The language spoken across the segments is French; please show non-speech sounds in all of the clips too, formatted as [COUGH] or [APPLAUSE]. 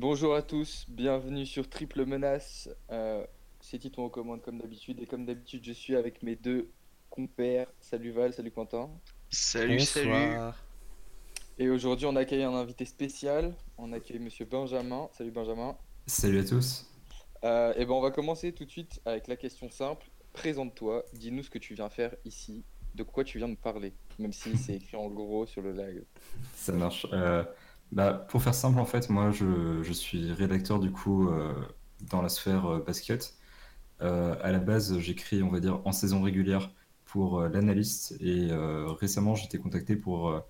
Bonjour à tous, bienvenue sur Triple Menace. Euh, c'est Titon aux commandes comme d'habitude. Et comme d'habitude, je suis avec mes deux compères. Salut Val, salut Quentin. Salut, salut. Et aujourd'hui, on accueille un invité spécial. On accueille Monsieur Benjamin. Salut Benjamin. Salut à tous. Euh, et ben, on va commencer tout de suite avec la question simple. Présente-toi, dis-nous ce que tu viens faire ici, de quoi tu viens de parler, même si c'est écrit en gros sur le live. Ça marche. Euh, bah, pour faire simple, en fait, moi, je, suis rédacteur du coup euh, dans la sphère euh, basket. Euh, à la base, j'écris, on va dire, en saison régulière pour euh, l'analyste et récemment, j'ai été contacté pour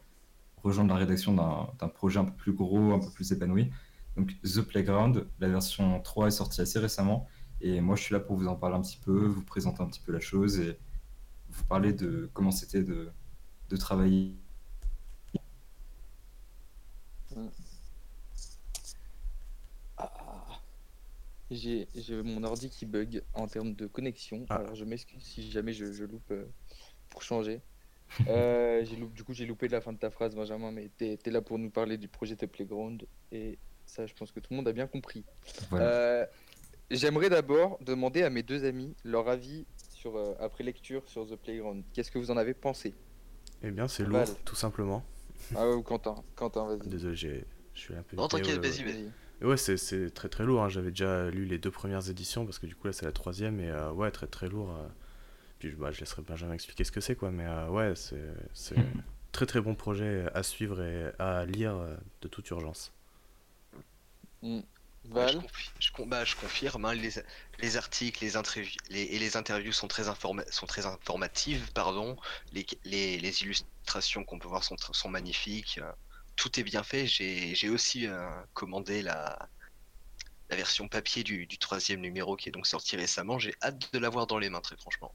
rejoindre la rédaction d'un projet un peu plus gros, un peu plus épanoui. Donc, The Playground, la version 3 est sortie assez récemment et moi, je suis là pour vous en parler un petit peu, vous présenter un petit peu la chose et vous parler de comment c'était de travailler. Ah. J'ai mon ordi qui bug en termes de connexion. Ah. Alors je m'excuse si jamais je, je loupe euh, pour changer. Euh, [LAUGHS] loupé- du coup, j'ai loupé la fin de ta phrase, Benjamin, mais t'es t'es là pour nous parler du projet The Playground. Et ça, je pense que tout le monde a bien compris. Voilà. Euh, J'aimerais d'abord demander à mes deux amis leur avis sur, après lecture sur The Playground. Qu'est-ce que vous en avez pensé? Eh bien, c'est lourd, tout simplement. Ah ouais, ou Quentin Quentin, vas-y. Désolé, j'ai- je suis un peu. Non, t'inquiète, vas-y, vas-y. Ouais, c'est- c'est très très lourd. hein. J'avais déjà lu les deux premières éditions parce que du coup là c'est la troisième et euh, ouais, très très lourd. euh. Puis bah, je laisserai Benjamin expliquer ce que c'est quoi, mais euh, ouais, c'est c'est [LAUGHS] très très bon projet à suivre et à lire de toute urgence. Hmm. Ouais, je, Val confi- je con- bah, je confirme, hein, les, les articles les interviews, les, et les interviews sont très, informa- sont très informatives, pardon. Les, les, les illustrations qu'on peut voir sont, magnifiques. euh, Tout est bien fait. J'ai aussi euh, commandé la, la version papier du, du troisième numéro qui est donc sorti récemment. J'ai hâte de l'avoir dans les mains, très franchement.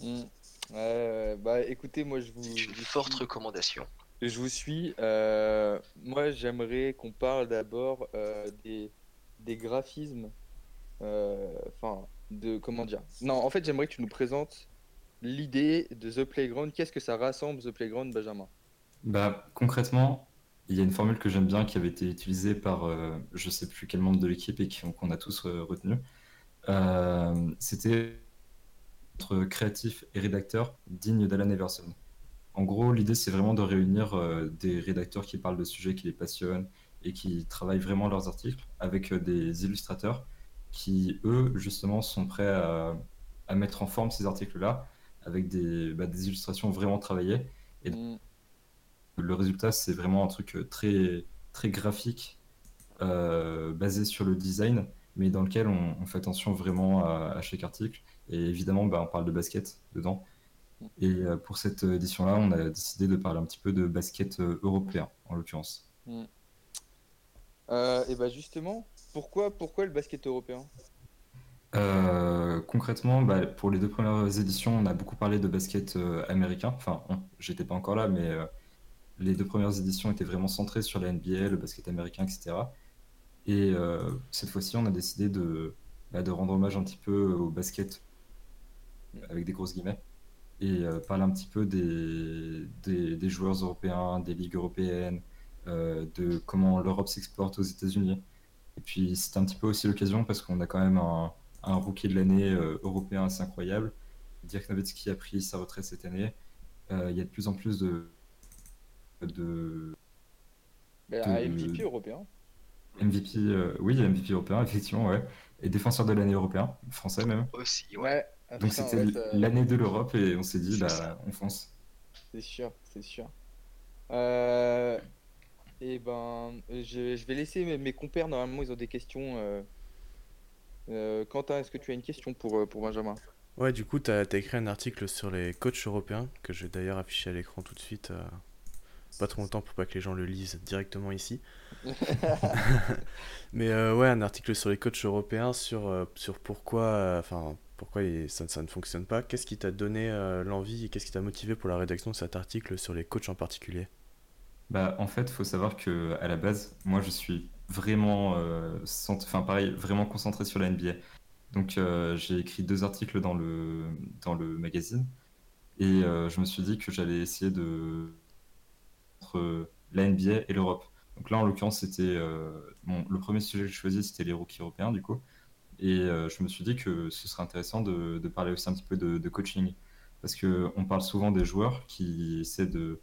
Ouais, ouais, bah écoutez, moi je vous, C'est une forte recommandation. Je vous suis. euh, moi, j'aimerais qu'on parle d'abord euh, des, graphismes. euh, Enfin, de comment dire? Non, en fait, j'aimerais que tu nous présentes l'idée de The Playground. Qu'est-ce que ça rassemble, The Playground, Benjamin? Bah, concrètement, il y a une formule que j'aime bien qui avait été utilisée par euh, je sais plus quel membre de l'équipe et qu'on a tous euh, retenu. C'était entre créatif et rédacteur digne d'Alan Everson. En gros, l'idée c'est vraiment de réunir euh, des rédacteurs qui parlent de sujets qui les passionnent et qui travaillent vraiment leurs articles avec euh, des illustrateurs qui, eux, justement, sont prêts à, à mettre en forme ces articles-là avec des, bah, des illustrations vraiment travaillées. Et Hmm. le résultat, c'est vraiment un truc euh, très, très graphique, euh, basé sur le design, mais dans lequel on, on fait attention vraiment à, à chaque article. Et évidemment, bah, on parle de basket dedans. Et euh, pour cette édition-là, on a décidé de parler un petit peu de basket euh, européen, en l'occurrence. Euh, et bah justement, pourquoi, pourquoi le basket européen? Euh, concrètement, bah, pour les deux premières éditions, on a beaucoup parlé de basket euh, américain. Enfin, j'étais pas encore là, mais euh, les deux premières éditions étaient vraiment centrées sur la NBA, le basket américain, etc. Et cette fois-ci, on a décidé de, bah, de rendre hommage un petit peu au basket, avec des grosses guillemets, et euh, parler un petit peu des, des, des joueurs européens, des ligues européennes, euh, de comment l'Europe s'exporte aux États-Unis. Et puis, c'était un petit peu aussi l'occasion parce qu'on a quand même un, un rookie de l'année euh, européen assez incroyable. Dirk Nowitzki a pris sa retraite cette année. Euh, Il y a de plus en plus de, de Bah, De- un MVP européen. MVP, euh, oui, MVP européen, effectivement, ouais. Et défenseur de l'année européen, français même. Aussi, ouais. Ah, Donc c'était ça- l'année de l'Europe et on s'est dit, bah, ça. on fonce. C'est sûr, c'est sûr. Euh, et ben, je, je vais laisser mes, mes compères, normalement, ils ont des questions. euh. Euh, Quentin, est-ce que tu as une question pour, euh, pour Benjamin? Ouais, du coup, t'as as écrit un article sur les coachs européens que je vais d'ailleurs afficher à l'écran tout de suite. euh, pas trop longtemps pour pas que les gens le lisent directement ici. [LAUGHS] [LAUGHS] Mais euh, ouais, un article sur les coachs européens, sur, euh, sur pourquoi, euh, enfin, pourquoi ça, ne fonctionne pas. Qu'est-ce qui t'a donné euh, l'envie et qu'est-ce qui t'a motivé pour la rédaction de cet article sur les coachs en particulier? Bah, en fait, il faut savoir que à la base, moi, je suis vraiment, euh, enfin, pareil, vraiment concentré sur la NBA. Donc, euh, j'ai écrit deux articles dans le, dans le magazine et euh, je me suis dit que j'allais essayer de entre la NBA et l'Europe. Donc là, en l'occurrence, c'était le premier sujet que j'ai choisi, c'était les rookies européens, du coup. Et je me suis dit que ce serait intéressant de, parler aussi un petit peu de, coaching. Parce qu'on parle souvent des joueurs qui essaient de,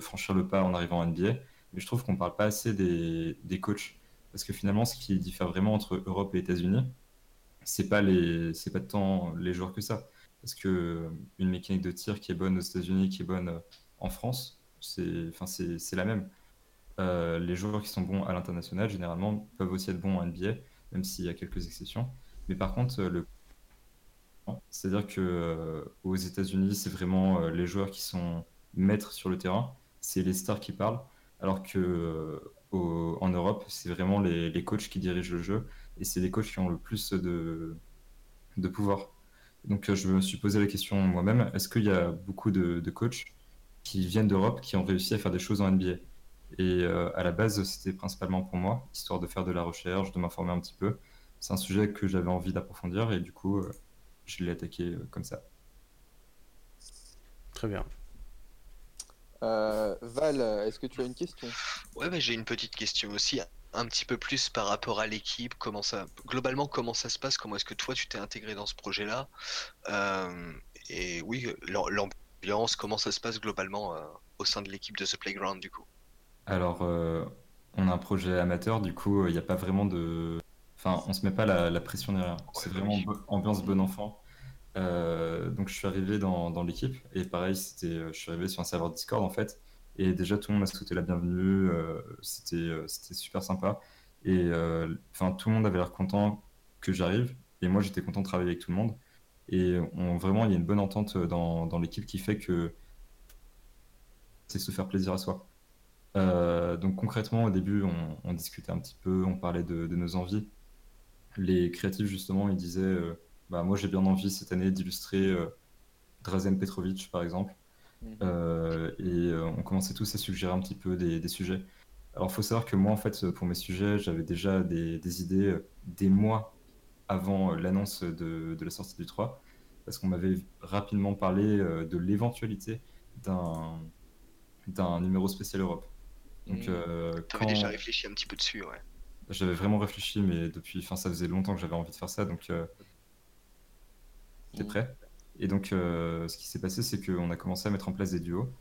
franchir le pas en arrivant en NBA, mais je trouve qu'on ne parle pas assez des, coachs. Parce que finalement, ce qui diffère vraiment entre Europe et États-Unis, c'est pas pas tant les joueurs que ça. Parce que une mécanique de tir qui est bonne aux États-Unis, qui est bonne euh, en France, c'est, c'est, la même. Euh, les joueurs qui sont bons à l'international, généralement, peuvent aussi être bons en NBA, même s'il y a quelques exceptions. Mais par contre, le c'est-à-dire que aux États-Unis, c'est vraiment les joueurs qui sont maîtres sur le terrain, c'est les stars qui parlent, alors que en Europe, c'est vraiment les, coachs qui dirigent le jeu et c'est les coachs qui ont le plus de, pouvoir. Donc, je me suis posé la question moi-même est-ce qu'il y a beaucoup de coachs qui viennent d'Europe qui ont réussi à faire des choses en NBA Et euh, à la base, c'était principalement pour moi, histoire de faire de la recherche, de m'informer un petit peu. C'est un sujet que j'avais envie d'approfondir et du coup, euh, je l'ai attaqué euh, comme ça. Très bien. Euh, Val, est-ce que tu as une question? Ouais, bah, j'ai une petite question aussi, un petit peu plus par rapport à l'équipe. Comment ça, globalement, comment ça se passe Comment est-ce que toi tu t'es intégré dans ce projet-là? Euh, Et oui, l'ambiance, comment ça se passe globalement euh, au sein de l'équipe de The Playground du coup? Alors, on a un projet amateur, du coup, il n'y a pas vraiment de. Enfin, on se met pas la, pression derrière. C'est vraiment ambiance bon enfant. Euh, donc je suis arrivé dans, dans l'équipe et pareil, c'était, euh, je suis arrivé sur un serveur Discord en fait et déjà tout le monde m'a souhaité la bienvenue, euh, c'était, c'était super sympa et enfin tout le monde avait l'air content que j'arrive et moi j'étais content de travailler avec tout le monde et on, vraiment il y a une bonne entente dans, dans l'équipe qui fait que c'est se faire plaisir à soi. Donc concrètement au début on, on, discutait un petit peu, on parlait de, de nos envies. Les créatifs justement ils disaient bah, moi j'ai bien envie cette année d'illustrer euh, Drazen Petrovic par exemple. Mhm. Euh, et euh, on commençait tous à suggérer un petit peu des, sujets. Alors il faut savoir que moi en fait pour mes sujets j'avais déjà des, idées des mois avant l'annonce de, la sortie du 3 parce qu'on m'avait rapidement parlé de l'éventualité d'un numéro spécial Europe. Donc, mmh. quand... déjà réfléchi un petit peu dessus, ouais. J'avais vraiment réfléchi, mais depuis, enfin, ça faisait longtemps que j'avais envie de faire ça, donc T'es prêt? Et donc, euh, ce qui s'est passé, c'est qu'on a commencé à mettre en place des duos.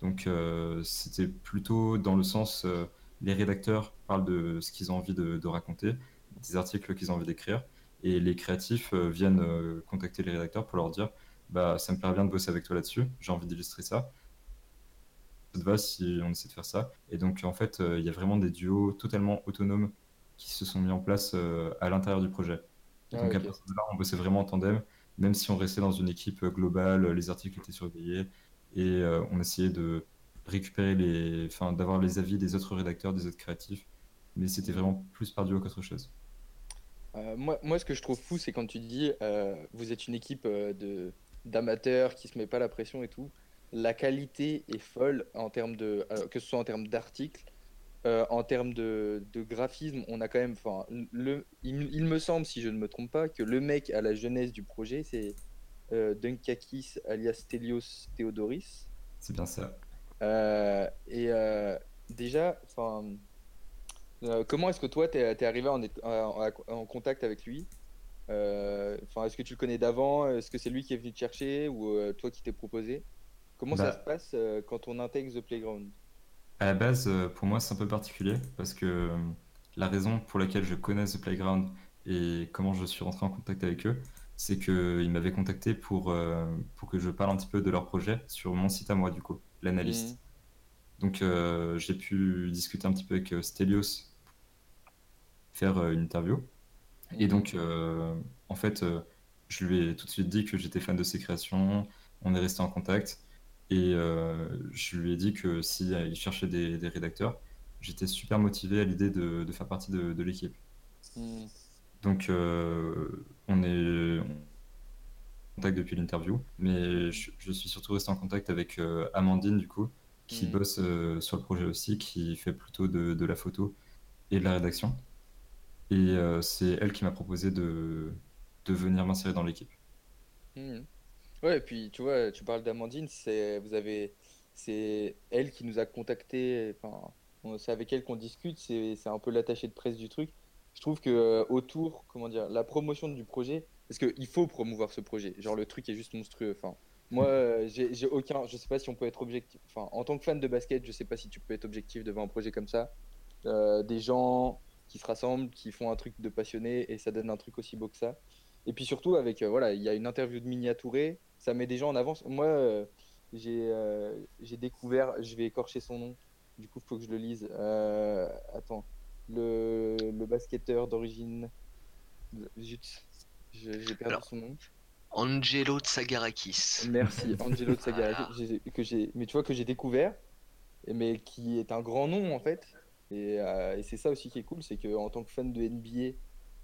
Donc, euh, c'était plutôt dans le sens, euh, les rédacteurs parlent de ce qu'ils ont envie de, raconter, des articles qu'ils ont envie d'écrire, et les créatifs viennent contacter les rédacteurs pour leur dire, bah, ça me plairait bien de bosser avec toi là-dessus, j'ai envie d'illustrer ça. Ça te va si on essaie de faire ça Et donc, en fait, il y a vraiment des duos totalement autonomes qui se sont mis en place à l'intérieur du projet. Ah, donc, à partir de là, on bossait vraiment en tandem même si on restait dans une équipe globale, les articles étaient surveillés et euh, on essayait de récupérer les, enfin, d'avoir les avis des autres rédacteurs, des autres créatifs, mais c'était vraiment plus par duo qu'autre chose. Euh, moi, moi, ce que je trouve fou, c'est quand tu dis euh, vous êtes une équipe de d'amateurs qui se met pas la pression et tout. La qualité est folle en termes de, que ce soit en termes d'articles, euh, en termes de, graphisme, on a quand même. Enfin, le, il, me semble, si je ne me trompe pas, que le mec à la jeunesse du projet, c'est euh, Dunkakis alias Telios Theodoris. C'est bien ça. Euh, et déjà, enfin. comment est-ce que toi, tu es, arrivé en, en, contact avec lui? Enfin, Est-ce que tu le connais d'avant? Est-ce que c'est lui qui est venu te chercher? Ou toi qui t'es proposé? Comment ça bah. se passe quand on intègre The Playground? À la base, euh, pour moi, c'est un peu particulier parce que euh, la raison pour laquelle je connais The Playground et comment je suis rentré en contact avec eux, c'est qu'ils m'avaient contacté pour, euh, pour que je parle un petit peu de leur projet sur mon site à moi, du coup, l'analyste. Mmh. Donc, j'ai pu discuter un petit peu avec Stelios, faire une interview. Et donc, en fait, je lui ai tout de suite dit que j'étais fan de ses créations, on est resté en contact. Et euh, je lui ai dit que s'il il cherchait des, rédacteurs, j'étais super motivé à l'idée de, faire partie de, l'équipe. Hmm. Donc, euh, on est en contact depuis l'interview, mais je, suis surtout resté en contact avec euh, Amandine, du coup, qui hmm. bosse sur le projet aussi, qui fait plutôt de, la photo et de la rédaction. Et c'est elle qui m'a proposé de, de venir m'insérer dans l'équipe. Hmm. Ouais, et puis tu vois, tu parles d'Amandine, c'est vous avez c'est elle qui nous a contacté, enfin c'est avec elle qu'on discute, c'est un peu l'attaché de presse du truc. Je trouve que euh, autour, comment dire, la promotion du projet, parce qu'il faut promouvoir ce projet. Genre le truc est juste monstrueux. Enfin, moi, euh, j'ai aucun, je sais pas si on peut être objectif. Enfin, en tant que fan de basket, je sais pas si tu peux être objectif devant un projet comme ça. Euh, des gens qui se rassemblent, qui font un truc de passionné et ça donne un truc aussi beau que ça. Et puis surtout avec, euh, voilà, il y a une interview de Mini Touré, ça met des gens en avance. Moi, euh, j'ai euh, j'ai découvert, je vais écorcher son nom, du coup, il faut que je le lise. Euh, attends, le, le basketteur d'origine. Zut, j'ai perdu Alors. son nom. Angelo Tsagarakis. Merci, [LAUGHS] Angelo Voilà. que j'ai, mais tu vois que j'ai découvert, mais qui est un grand nom en fait. Et, euh, et c'est ça aussi qui est cool, c'est que en tant que fan de NBA,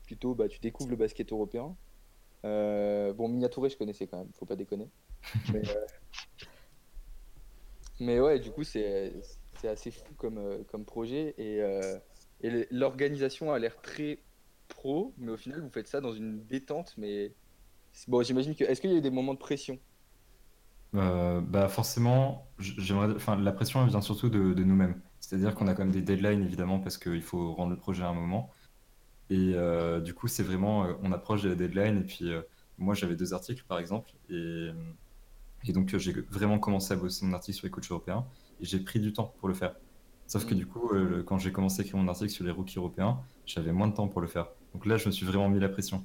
plutôt, bah, tu découvres le basket européen. Euh, bon, Miniatouré, je connaissais quand même, faut pas déconner. [LAUGHS] Mais, euh, mais ouais, du coup, c'est assez fou comme, euh, comme projet. Et, euh, et l'organisation a l'air très pro, mais au final, vous faites ça dans une détente. Mais bon, j'imagine que. Est-ce qu'il y a eu des moments de pression? Bah forcément, j'aimerais, enfin, la pression elle vient surtout de, de nous-mêmes. C'est-à-dire qu'on a quand même des deadlines évidemment parce qu'il faut rendre le projet à un moment. Et euh, du coup, c'est vraiment, euh, on approche de la deadline. Et puis, euh, moi, j'avais deux articles par exemple. Et, et donc, j'ai vraiment commencé à bosser mon article sur les coachs européens. Et j'ai pris du temps pour le faire. Sauf que Mm. du coup, quand j'ai commencé à écrire mon article sur les rookies européens, j'avais moins de temps pour le faire. Donc là, je me suis vraiment mis la pression.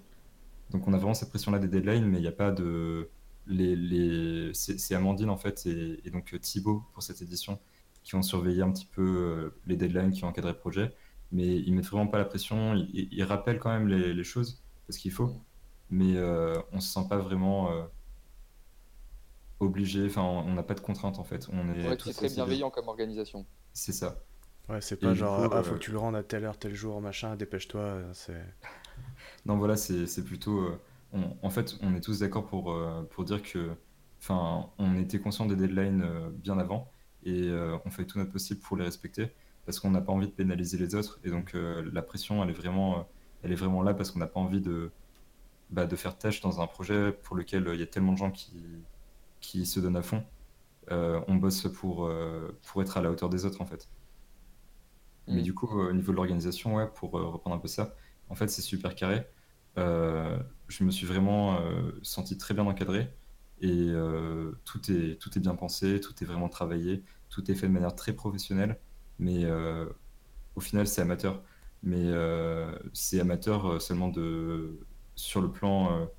Donc on a vraiment cette pression-là des deadlines, mais il n'y a pas de... Les, les... C'est Amandine en fait et, et donc Thibaut pour cette édition qui ont surveillé un petit peu les deadlines, qui ont encadré le projet. Mais ils mettent vraiment pas la pression, ils, rappellent quand même les, les choses parce qu'il faut, mais euh, on se sent pas vraiment euh, obligé, enfin on n'a pas de contraintes en fait. On est Ouais, très bienveillant comme organisation. C'est ça. Ouais, c'est pas genre, coup, ah, faut euh, que tu le rendes à telle heure, tel jour, machin, dépêche-toi. euh, C'est. [LAUGHS] Non, voilà, c'est c'est plutôt. euh, on- en fait, on est tous d'accord pour, pour dire que. Enfin, on était conscient des deadlines euh, bien avant et euh, on fait tout notre possible pour les respecter parce qu'on n'a pas envie de pénaliser les autres. Et donc, euh, la pression, elle est vraiment, euh, elle est vraiment là parce qu'on n'a pas envie de, bah, de faire tâche dans un projet pour lequel euh, il y a tellement de gens qui, qui se donnent à fond. On bosse pour, pour être à la hauteur des autres, en fait. Mais Mm. du coup, au niveau de l'organisation, ouais, pour reprendre un peu ça, en fait, c'est super carré. Euh, je me suis vraiment euh, senti très bien encadré et euh, tout est, tout est bien pensé, tout est vraiment travaillé, tout est fait de manière très professionnelle, mais euh, au final, c'est amateur. Mais euh, c'est amateur euh, seulement de, sur le plan.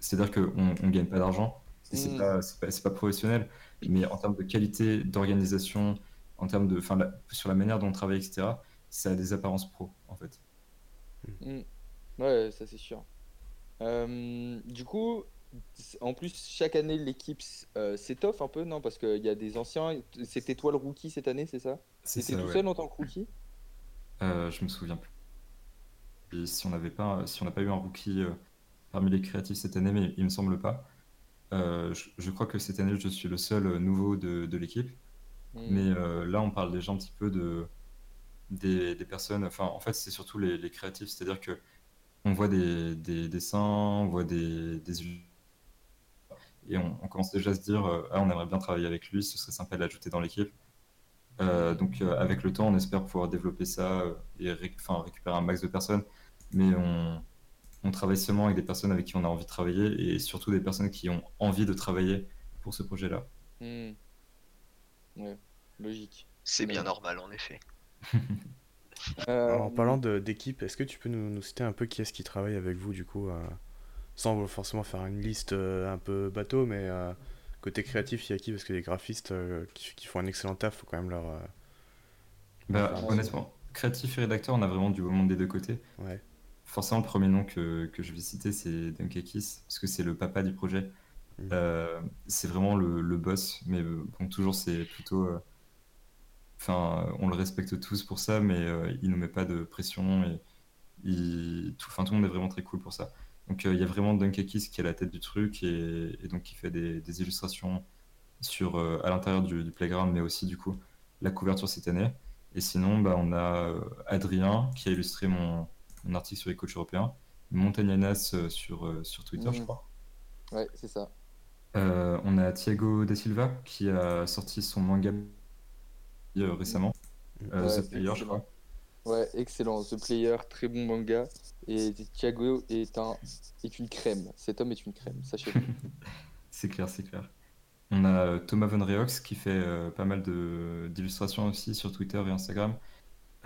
c'est-à-dire qu'on ne gagne pas d'argent, et c'est Mm. pas, c'est pas, professionnel, mais en termes de qualité d'organisation, en termes de, la- sur la manière dont on travaille, etc., ça a des apparences pro, en fait. Mm. Ouais, ça c'est sûr. Euh, du coup, en plus, chaque année, l'équipe euh, s'étoffe un peu, non? Parce qu'il y a des anciens. C'était toi le rookie cette année, c'est ça? Ça, tout ouais. seul en tant que rookie? Euh, je me souviens plus. Et si on n'avait pas, si on n'a pas eu un rookie euh, parmi les créatifs cette année, mais il me semble pas. Je, je crois que cette année, je suis le seul nouveau de, de l'équipe. Mm. Mais là, on parle déjà un petit peu de, des, des personnes. Enfin, en fait, c'est surtout les, les créatifs. C'est-à-dire que on voit des, des dessins, on voit des, des et on, on commence déjà à se dire, euh, ah, on aimerait bien travailler avec lui, ce serait sympa de l'ajouter dans l'équipe. Euh, donc, euh, avec le temps, on espère pouvoir développer ça et ré- récupérer un max de personnes. Mais on, on travaille seulement avec des personnes avec qui on a envie de travailler et surtout des personnes qui ont envie de travailler pour ce projet-là. Mm. Ouais, logique. C'est bien normal en effet. Euh, En parlant d'équipe, est-ce que tu peux nous, nous citer un peu qui est-ce qui travaille avec vous, du coup, euh, sans forcément faire une liste euh, un peu bateau, mais euh, côté créatif, il y a qui? Parce que les graphistes euh, qui, qui font un excellent taf, faut quand même leur. Bah, Enfin, honnêtement, créatif et rédacteur, on a vraiment du beau monde des deux côtés. Ouais. Forcément, le premier nom que, que je vais citer, c'est Dunkakis, parce que c'est le papa du projet. Euh, c'est vraiment le, le boss, mais bon, toujours, c'est plutôt. euh, Enfin, on le respecte tous pour ça, mais euh, il nous met pas de pression et il, tout, enfin, tout le monde est vraiment très cool pour ça. Donc, euh, il y a vraiment Dunkakis qui est à la tête du truc et, et donc qui fait des, des illustrations sur, euh, à l'intérieur du, du playground, mais aussi du coup la couverture cette année. Et sinon, bah, on a euh, Adrien qui a illustré mon, mon article sur les coachs européens, Montagnanas sur, sur Twitter, je Mhm. crois. Ouais, c'est ça. Euh, on a Thiago Da Silva qui a sorti son manga récemment. Euh, Ouais, The Player, je crois. Ouais, excellent. The Player, très bon manga. Et Thiago est un est une crème. Cet homme est une crème, sachez-le. [LAUGHS] C'est clair, c'est clair. On a euh, Thomas Von Reox qui fait euh, pas mal d'illustrations aussi sur Twitter et Instagram.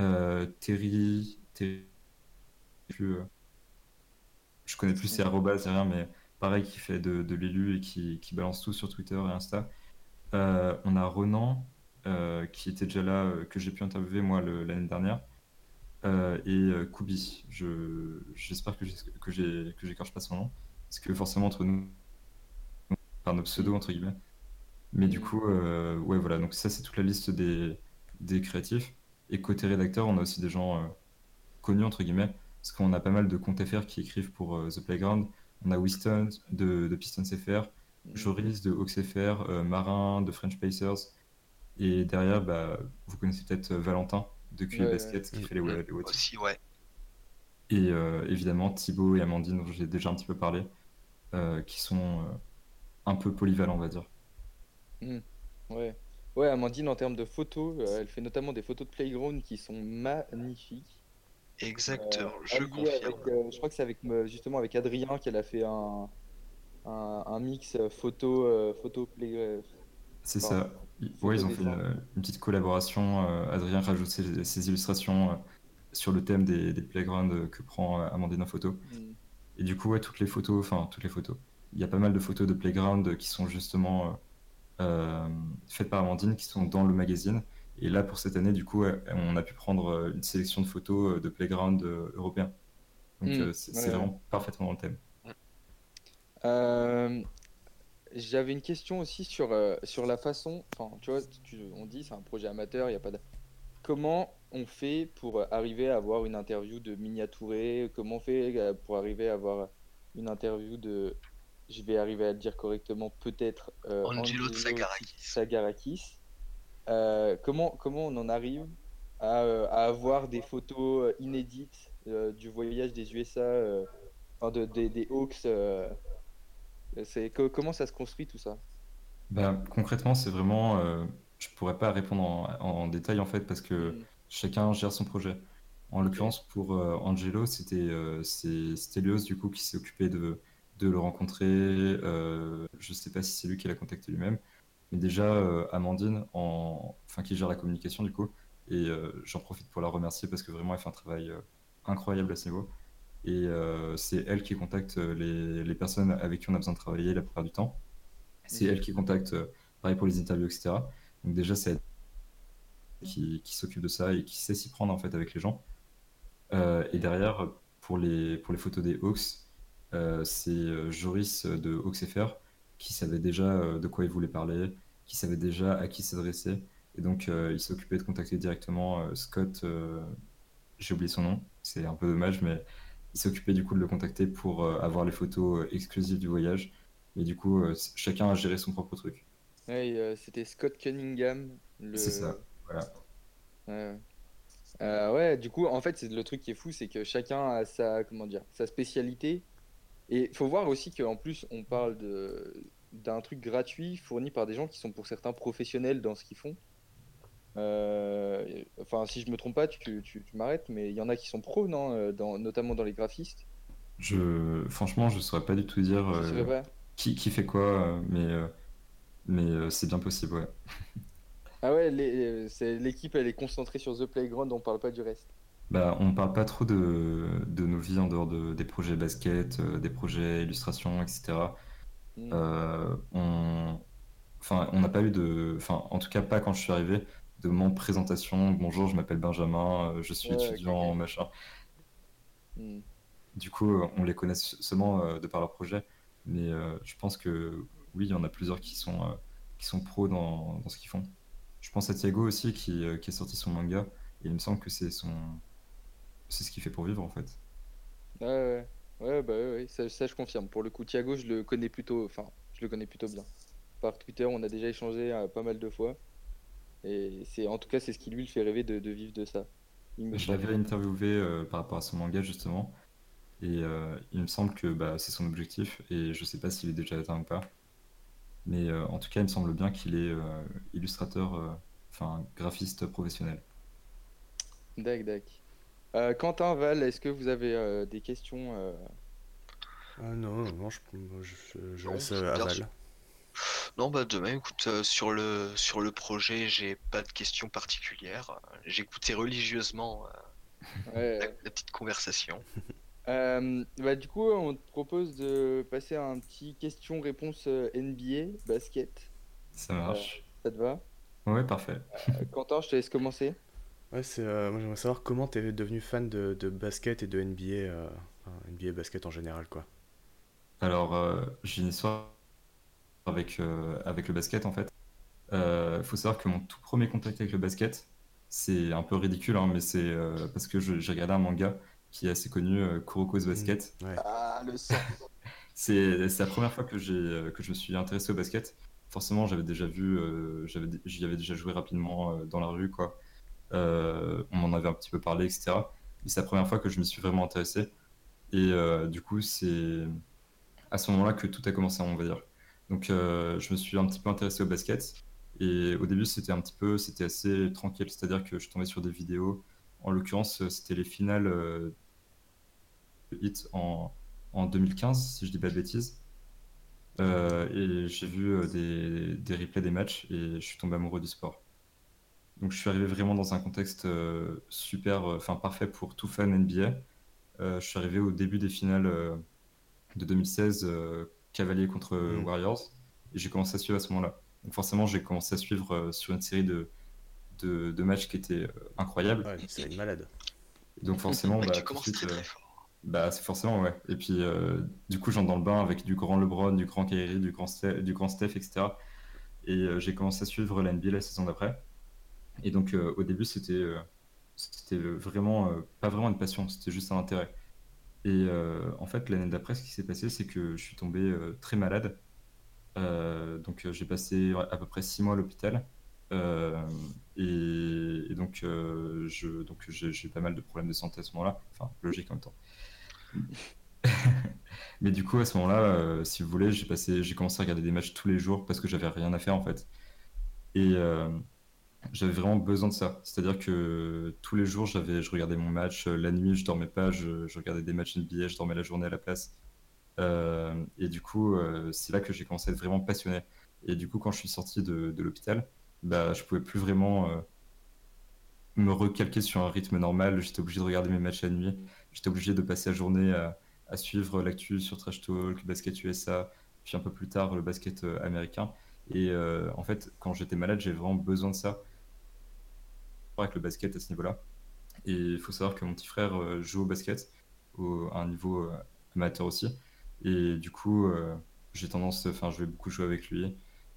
Euh, Terry, Terry, je connais plus ses arrobas, c'est rien, mais pareil, qui fait de, de l'élu et qui, qui balance tout sur Twitter et Insta. On a Ronan, euh, qui était déjà là, que j'ai pu interviewer moi l'année dernière. Euh, et euh, Kubi. Je, j'espère que j'ai, que j'ai, que j'écorche pas son nom. Parce que forcément, entre nous, enfin nos pseudos, entre guillemets. Mais du coup, euh, ouais, voilà. Donc, ça, c'est toute la liste des, des créatifs. Et côté rédacteur, on a aussi des gens euh, connus, entre guillemets. Parce qu'on a pas mal de comptes FR qui écrivent pour The Playground. On a Winston de, de Pistons FR, Joris de Hawks FR, euh, Marin de French Pacers. Et derrière, bah, vous connaissez peut-être Valentin de QE Ouais, Basket qui fait les, les What If. Aussi, ouais. Et euh, évidemment, Thibaut et Amandine, dont j'ai déjà un petit peu parlé, euh, qui sont euh, un peu polyvalents, on va dire. Ouais. Ouais, Amandine, en termes de photos, euh, elle fait notamment des photos de playground qui sont magnifiques. Exactement, Euh, je confirme. avec, euh, je crois que c'est avec justement avec Adrien qu'elle a fait un, un, un mix photo euh, photo play. euh, C'est Enfin, ça. Ouais, ils ont fait dessin. une, une petite collaboration. euh, Adrien rajoute ses, ses illustrations euh, sur le thème des, des playgrounds euh, que prend euh, Amandine en photo. hmm. Et du coup, ouais, toutes les photos, enfin, toutes les photos. Il y a pas mal de photos de playground qui sont justement euh, euh, faites par Amandine, qui sont dans le magazine. Et là, pour cette année, du coup, on a pu prendre euh, une sélection de photos euh, de playground euh, européens. Donc, Mm, euh, c'est ouais, c'est ouais. vraiment parfaitement dans le thème. Euh, j'avais une question aussi sur, euh, sur la façon. Enfin, tu vois, tu- on dit c'est un projet amateur, il y a pas de. Comment on fait pour arriver à avoir une interview de Miniatouré? Comment on fait euh, pour arriver à avoir une interview de. Je vais arriver à le dire correctement, peut-être. euh, Angelo Tsagarakis. Tsagarakis. Euh, comment, comment on en arrive à, euh, à avoir des photos euh, inédites euh, du voyage des USA, euh, enfin, de, des, des Hawks euh, c'est, comment ça se construit tout ça? Bah, concrètement, c'est vraiment. euh, je pourrais pas répondre en, en détail en fait parce que Mm. chacun gère son projet. En l'occurrence, pour euh, Angelo, c'était euh, c'est Stelios du coup qui s'est occupé de, de le rencontrer. Euh, je sais pas si c'est lui qui l'a contacté lui-même, mais déjà Amandine, en... enfin qui gère la communication du coup, et j'en profite pour la remercier parce que vraiment elle fait un travail incroyable à ce niveau. Et euh, c'est elle qui contacte euh, les, personnes avec qui on a besoin de travailler la plupart du temps. C'est elle qui contacte, euh, pareil pour les interviews, etc. Donc déjà, c'est elle qui, s'occupe de ça et qui sait s'y prendre en fait avec les gens. Et derrière, pour les, photos des Hawks, c'est Joris de Hawks FR qui savait déjà de quoi il voulait parler, qui savait déjà à qui s'adresser. Et donc, il s'occupait de contacter directement Scott, j'ai oublié son nom, c'est un peu dommage, mais il s'occupait du coup de le contacter pour euh, avoir les photos euh, exclusives du voyage. Et du coup, euh, chacun a géré son propre truc. Ouais, c'était Scott Cunningham, le... C'est ça, voilà. Euh, ouais, du coup, en fait, c'est le truc qui est fou, c'est que chacun a sa, comment dire, sa spécialité. Et faut voir aussi qu'en plus, on parle de d'un truc gratuit fourni par des gens qui sont pour certains professionnels dans ce qu'ils font. Euh, enfin, si je me trompe pas, tu, tu, tu m'arrêtes, mais il y en a qui sont pros, non, euh, dans, notamment dans les graphistes? Je, franchement, je saurais pas du tout dire euh, qui, qui fait quoi, mais, mais c'est bien possible, ouais. [LAUGHS] Ah ouais, l'équipe, elle est concentrée sur The Playground, on parle pas du reste. Bah, on parle pas trop de, de nos vies en dehors de, des projets basket, euh, des projets illustration, etc. Mm. Euh, on, enfin, on n'a pas eu de, enfin, en tout cas pas quand je suis arrivé, de moment présentation. Bonjour, je m'appelle Benjamin, euh, je suis Ouais, étudiant, machin. Mm. Du coup, euh, on les connaît seulement euh, de par leur projet, mais je pense que oui, il y en a plusieurs qui sont, qui sont pros dans, dans ce qu'ils font. Je pense à Thiago aussi qui, qui a sorti son manga, et il me semble que c'est son, c'est ce qu'il fait pour vivre en fait. Ouais, ouais, ouais, bah ouais, ouais, ça, ça, je confirme. Pour le coup, Thiago, je le connais plutôt, enfin, je le connais plutôt bien. Par Twitter, on a déjà échangé euh, pas mal de fois. Et c'est, en tout cas, c'est ce qui lui le fait rêver de, de vivre de ça. Il me Je l'avais interviewé euh, par rapport à son manga justement, et euh, il me semble que bah, c'est son objectif, et je sais pas s'il est déjà atteint ou pas. Mais euh, en tout cas, il me semble bien qu'il est euh, illustrateur, euh, enfin graphiste professionnel. Dac, dac. Euh, Quentin, Val, est-ce que vous avez euh, des questions euh, Ah non, non, je, je, je Non, laisse Aval. sûr. Non, bah demain, écoute, euh, sur le, sur le projet, j'ai pas de questions particulières. J'écoutais religieusement euh, [LAUGHS] ouais, la, la petite conversation. [LAUGHS] Euh, bah, du coup, on te propose de passer à un petit question-réponse NBA, basket. Ça marche. Ça te va? Ouais, parfait. Euh, Quentin, je te laisse commencer. Ouais, c'est, euh, moi j'aimerais savoir comment t'es devenu fan de, de basket et de NBA, euh, NBA basket en général, quoi. Alors, euh, j'ai une histoire avec, euh, avec le basket en fait. Il faut savoir que mon tout premier contact avec le basket, c'est un peu ridicule, hein, mais c'est euh, parce que j'ai regardé un manga qui est assez connu, euh, Kuroko's Basket. Ouais. Ah, le sang. [LAUGHS] C'est la première fois que j'ai euh, que je me suis intéressé au basket. Forcément, j'avais déjà vu, euh, j'avais j'y avais déjà joué rapidement euh, dans la rue, quoi. Euh, on m'en avait un petit peu parlé, etc. Mais c'est la première fois que je m'y suis vraiment intéressé. Et euh, du coup, c'est à ce moment-là que tout a commencé, on va dire. Donc, euh, je me suis un petit peu intéressé au basket. Et au début, c'était un petit peu, c'était assez tranquille. C'est-à-dire que je tombais sur des vidéos. En l'occurrence, c'était les finales euh, de Hit en, en 2015, si je dis pas de bêtises. Euh, et j'ai vu euh, des, des replays des matchs et je suis tombé amoureux du sport. Donc je suis arrivé vraiment dans un contexte euh, super, euh, enfin parfait pour tout fan NBA. Euh, je suis arrivé au début des finales euh, de 2016, euh, Cavaliers contre Mhm. Warriors, et j'ai commencé à suivre à ce moment-là. Donc forcément, j'ai commencé à suivre euh, sur une série de, de, de matchs qui étaient euh, incroyables. Ouais, c'est une malade. Et donc forcément, [LAUGHS] Ouais, bah, tu très euh, très fort. bah, c'est forcément, ouais. Et puis, euh, du coup, j'entre dans le bain avec du grand LeBron, du grand Kyrie, du grand Steph, du grand Steph, etc. Et euh, j'ai commencé à suivre la NBA la saison d'après. Et donc, euh, au début, c'était euh, c'était vraiment, euh, pas vraiment une passion, c'était juste un intérêt. Et euh, en fait, l'année d'après, ce qui s'est passé, c'est que je suis tombé euh, très malade. Euh, donc, j'ai passé à peu près six mois à l'hôpital. Et, donc, euh, je, donc j'ai pas mal de problèmes de santé à ce moment-là. Enfin, logique en même temps. [LAUGHS] Mais du coup, à ce moment-là, si vous voulez, j'ai commencé à regarder des matchs tous les jours parce que j'avais rien à faire en fait. Et j'avais vraiment besoin de ça. C'est-à-dire que tous les jours, j'avais, je regardais mon match. euh, La nuit, je dormais pas. Je, regardais des matchs NBA. Je dormais la journée à la place. Euh, et du coup, euh, c'est là que j'ai commencé à être vraiment passionné. Et du coup, quand je suis sorti de, de l'hôpital, bah, je pouvais plus vraiment me recalquer sur un rythme normal. J'étais obligé de regarder mes matchs la nuit. J'étais obligé de passer la journée à, à suivre l'actu sur Trash Talk, Basket USA, puis un peu plus tard le basket américain. Et euh, en fait, quand j'étais malade, j'ai vraiment besoin de ça avec le basket à ce niveau-là. Et il faut savoir que mon petit frère euh, joue au basket au- à un niveau euh, amateur aussi. Et du coup, euh, j'ai tendance, enfin, je vais beaucoup jouer avec lui.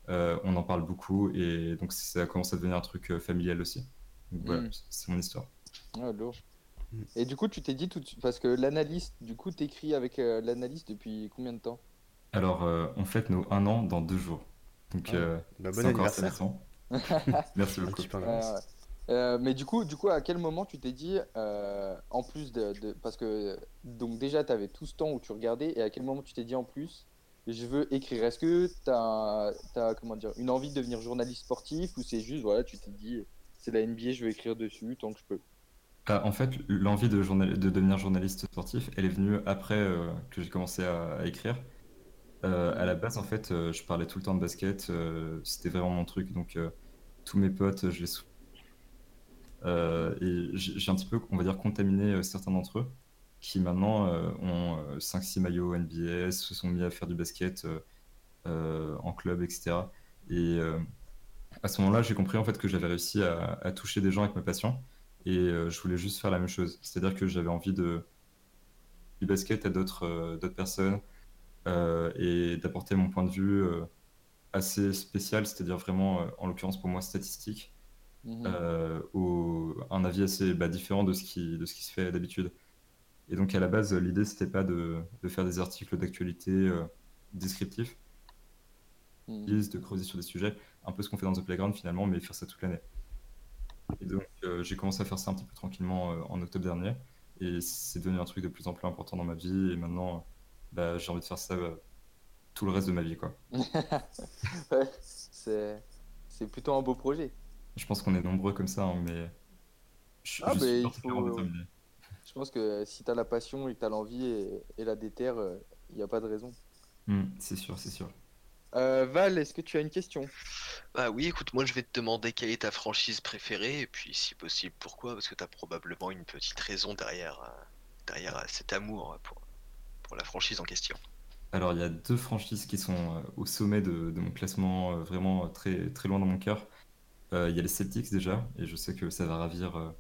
Euh, on en parle beaucoup et donc ça commence à devenir un truc euh, familial aussi. Donc voilà, Mm. c'est mon histoire. Ah, lourd. Mm. Et du coup, tu t'es dit tout de suite, parce que l'analyste, du coup, t'écris avec euh, l'analyste depuis combien de temps? Alors, euh, on fête nos un an dans deux jours. Donc, Ah, euh, Bah, c'est bon anniversaire. [LAUGHS] Merci beaucoup. Euh, mais du coup, du coup, à quel moment tu t'es dit, euh, en plus de, de- parce que donc déjà, tu avais tout ce temps où tu regardais, et à quel moment tu t'es dit en plus, je veux écrire? Est-ce que tu as, comment dire, une envie de devenir journaliste sportif, ou c'est juste, voilà, tu t'es dit, c'est la NBA, je veux écrire dessus tant que je peux? Ah, en fait, l'envie de, devenir journaliste sportif, elle est venue après euh, que j'ai commencé à, à écrire. Euh, à la base, en fait, euh, je parlais tout le temps de basket. euh, c'était vraiment mon truc. Donc, euh, tous mes potes, je les sou- et j'ai un petit peu, on va dire, contaminé certains d'entre eux qui maintenant ont euh, 5-6 maillots NBA, se sont mis à faire du basket en club, etc. Et à ce moment-là, j'ai compris en fait que j'avais réussi à, toucher des gens avec ma passion et je voulais juste faire la même chose. C'est-à-dire que j'avais envie de du basket à d'autres d'autres personnes et d'apporter mon point de vue euh, assez spécial, c'est-à-dire vraiment, euh, en l'occurrence pour moi, statistique, Mhm. euh, au- un avis assez bah, différent de ce qui, de ce qui se fait d'habitude. Et donc à la base, l'idée, c'était pas de, de faire des articles d'actualité euh, descriptifs, Mhm. de creuser sur des sujets, un peu ce qu'on fait dans The Playground finalement, mais faire ça toute l'année. Et donc euh, j'ai commencé à faire ça un petit peu tranquillement euh, en octobre dernier, et c'est devenu un truc de plus en plus important dans ma vie, et maintenant, euh, bah, j'ai envie de faire ça euh, tout le reste de ma vie, quoi. [LAUGHS] Ouais, c'est c'est plutôt un beau projet. Je pense qu'on est nombreux comme ça, hein, mais Je, Ah, je suis il faut-. Je pense que si t'as la passion et que t'as l'envie et, et la déterre, il n'y a pas de raison. Hmm, c'est sûr, c'est sûr. Euh, Val, est-ce que tu as une question? Bah oui, écoute, moi je vais te demander quelle est ta franchise préférée, et puis si possible, pourquoi, parce que t'as probablement une petite raison derrière, euh, derrière euh, cet amour pour, pour la franchise en question. Alors, il y a deux franchises qui sont euh, au sommet de, de mon classement, euh, vraiment euh, très, très loin dans mon cœur. Euh, il y a les Celtics déjà, et je sais que ça va ravir euh,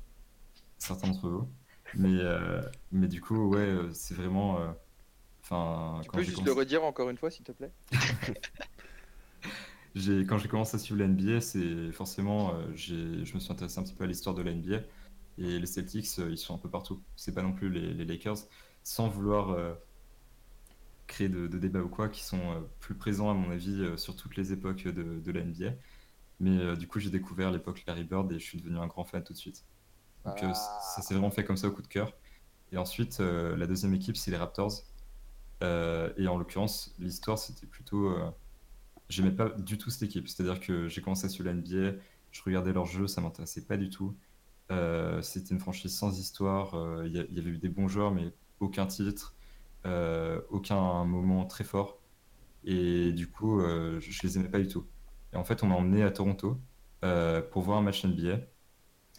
certains d'entre vous. Mais, euh, mais du coup, ouais, c'est vraiment. euh, Enfin, Tu quand peux juste commencé- le redire encore une fois, s'il te plaît? [LAUGHS] Quand j'ai commencé à suivre la NBA, c'est forcément, euh, j'ai, je me suis intéressé un petit peu à l'histoire de la NBA. Et les Celtics, euh, ils sont un peu partout. C'est pas non plus les, les Lakers, sans vouloir euh, créer de, de débat ou quoi, qui sont euh, plus présents, à mon avis, euh, sur toutes les époques de, de la NBA. Mais euh, du coup, j'ai découvert l'époque Larry Bird et je suis devenu un grand fan tout de suite. Donc Ah. ça s'est vraiment fait comme ça au coup de cœur. Et ensuite, la deuxième équipe, c'est les Raptors. Et en l'occurrence, l'histoire, c'était plutôt. J'aimais pas du tout cette équipe. C'est-à-dire que j'ai commencé à suivre la NBA, je regardais leurs jeux, ça m'intéressait pas du tout. Euh, c'était une franchise sans histoire. euh, Il y, avait eu des bons joueurs, mais aucun titre, aucun moment très fort. Et du coup, euh, je, les aimais pas du tout. Et en fait, on m'a emmené à Toronto euh, pour voir un match NBA.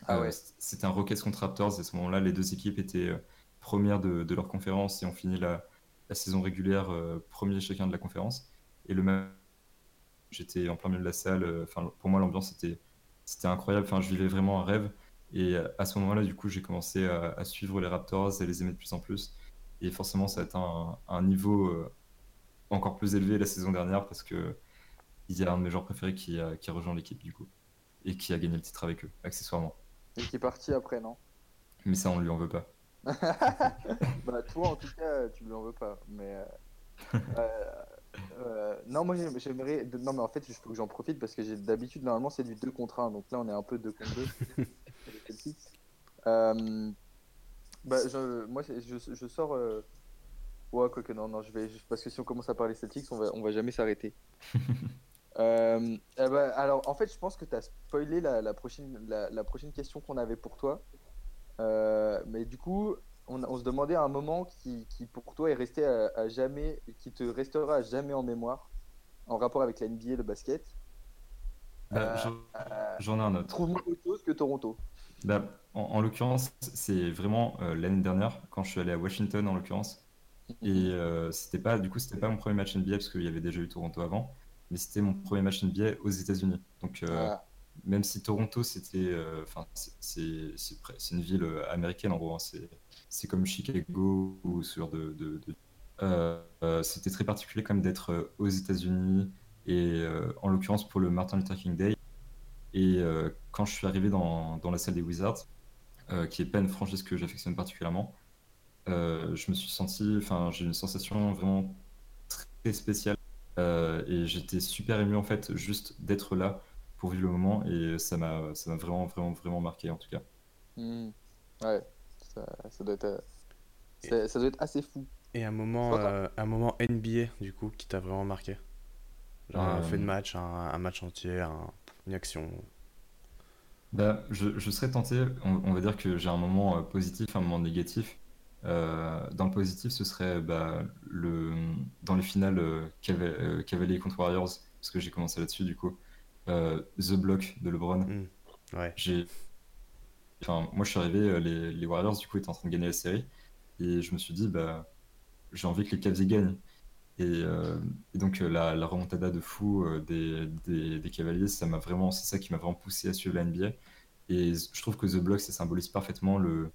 Ah Euh, ouais. C'était un Rockets contre Raptors. Et à ce moment-là, les deux équipes étaient euh, premières de, de leur conférence et ont fini la, la saison régulière euh, premier chacun de la conférence. Et le match, j'étais en plein milieu de la salle. euh, Enfin, pour moi, l'ambiance était, c'était incroyable. Enfin, je vivais vraiment un rêve. Et euh, à ce moment-là, du coup, j'ai commencé à, à suivre les Raptors et les aimer de plus en plus. Et forcément, ça a atteint un, un niveau euh, encore plus élevé la saison dernière parce que il y a un de mes joueurs préférés qui a, qui a rejoint l'équipe, du coup, et qui a gagné le titre avec eux, accessoirement. Et qui est parti après, non? Mais ça, on ne lui en veut pas. [LAUGHS] Bah toi en tout cas tu lui en veux pas mais euh, euh, non moi j'aim- j'aimerais non mais en fait il faut que j'en profite parce que j'ai d'habitude normalement c'est du 2 contre 1 donc là on est un peu 2 contre 2 les Celtics. Euh, bah je, moi je, je sors euh... ouais quoi que non non je vais parce que si on commence à parler Celtics on va on va jamais s'arrêter [LAUGHS] Euh, eh ben, alors en fait je pense que tu as spoilé la, la prochaine la, la prochaine question qu'on avait pour toi euh, mais du coup, on, on se demandait à un moment qui, qui pour toi est resté à, à jamais, qui te restera à jamais en mémoire, en rapport avec la NBA et le basket. Bah, euh, J'en ai un autre. Trouve-moi autre chose que Toronto. Bah, en, en l'occurrence, c'est vraiment euh, l'année dernière, quand je suis allé à Washington, en l'occurrence. Et euh, c'était pas, du coup, c'était pas mon premier match NBA parce qu'il y avait déjà eu Toronto avant, mais c'était mon premier match NBA aux États-Unis. Donc, euh, Ah, même si Toronto, c'était, enfin, c'est- une ville américaine en gros. hein. C'est comme Chicago ou ce genre de. de- de- c'était très particulier comme d'être aux États-Unis et en l'occurrence pour le Martin Luther King Day. Et euh, quand je suis arrivé dans, dans la salle des Wizards, euh, qui est pas une franchise que j'affectionne particulièrement, euh, je me suis senti, enfin, j'ai eu une sensation vraiment très spéciale Euh, et j'étais super ému en fait juste d'être là pour vivre le moment et ça m'a ça m'a vraiment vraiment vraiment marqué en tout cas. hmm. Ouais, ça, ça doit être, euh, ça doit être assez fou. Et un moment, euh, un moment NBA, du coup, qui t'a vraiment marqué? Genre un fait de match, un, un match entier, un- une action. Bah, je, je serais tenté, on, on va dire que j'ai un moment euh, positif, un moment négatif. Euh, dans le positif, ce serait bah, le, dans les finales euh, Cava- euh, Cavaliers contre Warriors, parce que j'ai commencé là-dessus du coup. Euh, The Block de LeBron. Mm. Ouais. J'ai, enfin, moi je suis arrivé, les, les Warriors du coup étaient en train de gagner la série, et je me suis dit, bah, j'ai envie que les Cavs y gagnent. Et, euh, et donc euh, la, remontada de fou euh, des, des, Cavaliers, ça m'a vraiment, c'est ça qui m'a vraiment poussé à suivre la NBA. Et je trouve que The Block, ça symbolise parfaitement le,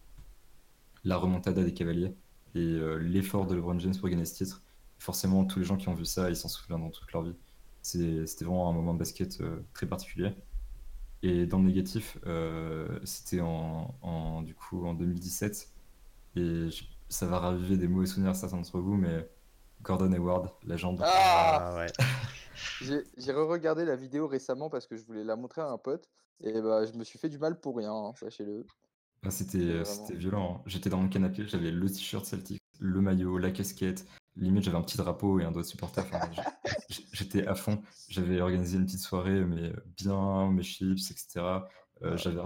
la remontada des Cavaliers et l'effort de LeBron James pour gagner ce titre. Forcément, tous les gens qui ont vu ça, ils s'en souviendront toute leur vie. C'était vraiment un moment de basket très particulier. Et dans le négatif, c'était en, du coup en 2017. Et ça va raviver des mauvais souvenirs à certains d'entre vous, mais Gordon Hayward, légende. Ah Ah ouais. [LAUGHS] J'ai re-regardé la vidéo récemment parce que je voulais la montrer à un pote et bah je me suis fait du mal pour rien, hein, sachez-le. Ah, c'était Vraiment. c'était violent. hein. J'étais dans mon canapé, j'avais le t-shirt Celtic, le maillot, la casquette. Limite, j'avais un petit drapeau et un doigt de supporter. Enfin, [LAUGHS] J'étais à fond. J'avais organisé une petite soirée, mais bien, mes chips, etc. Euh, Ah, j'avais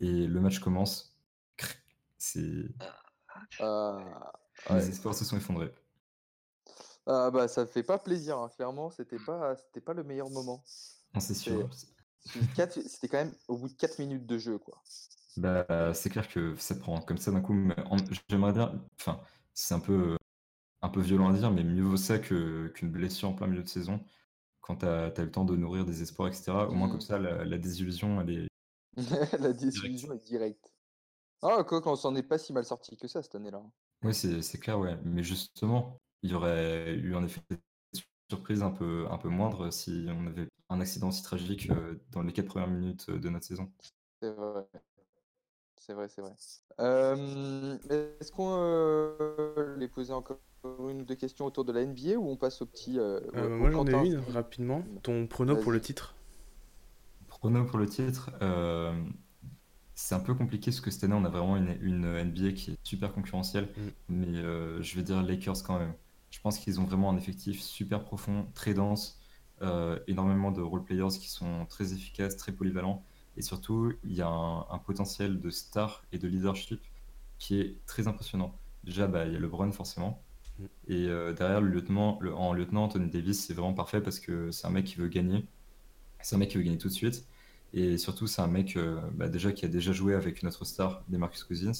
et le match commence. C'est Ah, les espoirs se sont effondrés. Ah, bah ça fait pas plaisir, hein. Clairement, c'était pas, c'était pas le meilleur moment. Non, c'est sûr. C'était quand même au bout de 4 minutes de jeu, quoi. Bah, c'est clair que ça prend comme ça d'un coup. J'aimerais dire, enfin, c'est un peu, un peu violent à dire, mais mieux vaut ça qu'une blessure en plein milieu de saison. Quand t'as as le temps de nourrir des espoirs, etc. Au moins Mm. comme ça, la, la désillusion, elle est. [LAUGHS] La désillusion est directe. Ah, quoi, qu'on s'en est pas si mal sorti que ça cette année-là. Oui, c'est c'est clair, ouais. Mais justement, il y aurait eu un effet de surprise un peu, un peu moindre si on avait un accident aussi tragique euh, dans les quatre premières minutes euh, de notre saison. C'est vrai. C'est vrai, c'est vrai. Euh, Est-ce qu'on euh, les poser encore une ou deux questions autour de la NBA ou on passe au petit. euh, Euh, moi j'en ai une rapidement. Ton prono pour le titre? Prono pour le titre, euh, c'est un peu compliqué parce que cette année on a vraiment une, une NBA qui est super concurrentielle, Mm. mais euh, je vais dire Lakers quand même. Je pense qu'ils ont vraiment un effectif super profond, très dense, euh, énormément de role players qui sont très efficaces, très polyvalents, et surtout il y a un, un potentiel de star et de leadership qui est très impressionnant. Déjà, bah, il y a LeBron forcément. Mm. Et euh, derrière, le lieutenant, le- en lieutenant, Anthony Davis, c'est vraiment parfait parce que c'est un mec qui veut gagner. C'est un mec qui veut gagner tout de suite. Et surtout, c'est un mec euh, bah, déjà qui a déjà joué avec notre star, Demarcus Cousins,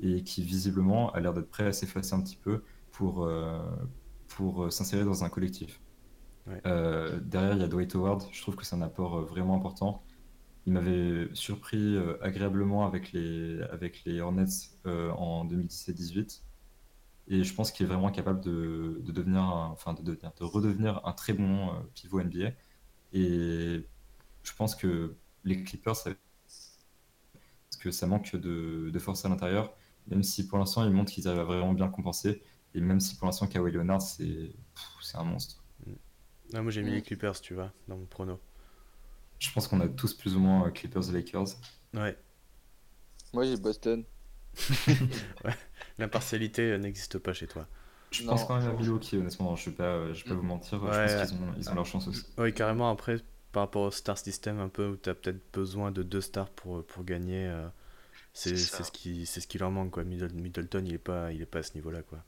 et qui visiblement a l'air d'être prêt à s'effacer un petit peu pour, euh, pour euh, s'insérer dans un collectif. Ouais. Euh, derrière, il y a Dwight Howard. Je trouve que c'est un apport euh, vraiment important. Il m'avait surpris euh, agréablement avec les, avec les Hornets en 2017-18. Et je pense qu'il est vraiment capable de, de devenir, un- enfin de devenir, de redevenir un très bon pivot NBA. Et je pense que les Clippers, ça- parce que ça manque de, de force à l'intérieur, même si pour l'instant ils montrent qu'ils arrivent à vraiment bien compenser. Et même si pour l'instant Kawhi Leonard, c'est un monstre. Ah, Moi j'ai mis Mm. les Clippers, tu vois, dans mon prono. Je pense qu'on a tous plus ou moins euh, Clippers et Lakers. Ouais, Moi j'ai Boston. [LAUGHS] l'impartialité euh, n'existe pas chez toi. Je Non. pense quand même à Milwaukee, honnêtement. Je vais pas, euh, je vais pas vous mentir. Ouais. je pense qu'ils ont, ils ont leur chance aussi. Oui, carrément, après, par rapport au star system, un peu, où tu as peut-être besoin de deux stars pour, pour gagner, euh, c'est ce, qui, c'est ce qui leur manque. Quoi. Middle- Middleton, il est pas, il est pas à ce niveau-là. quoi.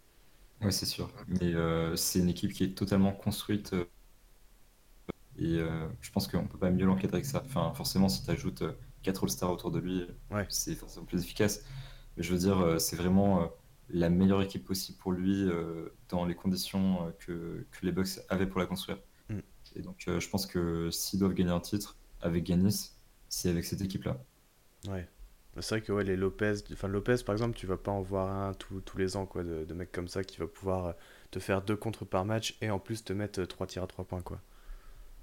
Oui, c'est sûr. Mais euh, c'est une équipe qui est totalement construite. euh, et euh, je pense qu'on peut pas mieux l'encadrer que ça. Enfin, forcément, si tu ajoutes 4 All-Stars autour de lui, Ouais. c'est forcément plus efficace. Mais je veux dire, c'est vraiment la meilleure équipe possible pour lui euh, dans les conditions que, que les Bucks avaient pour la construire. Et donc, euh, je pense que s'ils doivent gagner un titre avec Giannis, c'est avec cette équipe-là. Ouais. C'est vrai que ouais, les Lopez, enfin Lopez par exemple, tu vas pas en voir un tous tous les ans quoi, de, de mecs comme ça qui va pouvoir euh, te faire deux contres par match et en plus te mettre euh, trois tirs à trois points quoi.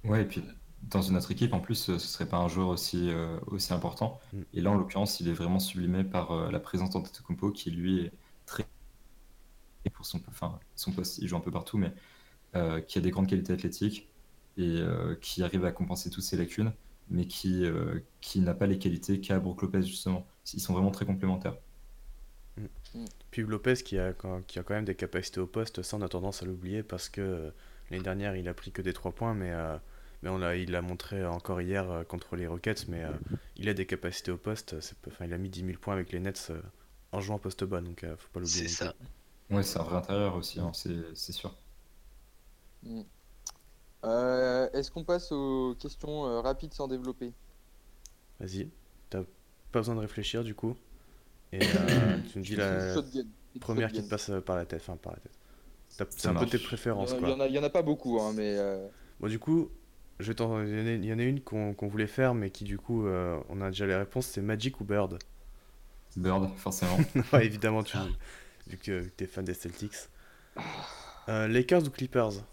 Ouais, et puis dans une autre équipe, en plus, ce serait pas un joueur aussi, euh, aussi important. Mm. Et là, en l'occurrence, il est vraiment sublimé par euh, la présence d'Antetokounmpo, qui lui est très et pour son, enfin, son poste, il joue un peu partout, mais euh, qui a des grandes qualités athlétiques et euh, qui arrive à compenser toutes ses lacunes, mais qui, euh, qui n'a pas les qualités qu'a Brook Lopez justement. Ils sont vraiment très complémentaires. Puis Lopez qui a, quand- qui a quand même des capacités au poste, ça on a tendance à l'oublier parce que euh, l'année dernière il a pris que des 3 points, mais, euh, mais on l'a, il l'a montré encore hier euh, contre les Rockets, mais euh, il a des capacités au poste, enfin, il a mis 10 000 points avec les Nets euh, en jouant poste bas, donc euh, faut pas l'oublier. C'est ça. Ouais, c'est un vrai intérieur aussi, hein, c'est c'est sûr. Euh, Est-ce qu'on passe aux questions euh, rapides sans développer? Vas-y, t'as pas besoin de réfléchir du coup. Et euh, [COUGHS] tu me dis la première qui te passe euh, par la tête, enfin par la tête. C'est Ça un peu tes Il y, préférences en a, quoi. il y en a- il y en a pas beaucoup, hein, mais euh, Bon, du coup, je vais t'en- il y en a- une qu'on voulait faire, mais qui, du coup, euh, on a déjà les réponses c'est Magic ou Bird? Bird, forcément. [LAUGHS] Ouais, évidemment, tu, vu que t'es fan des Celtics. Euh, Lakers ou Clippers?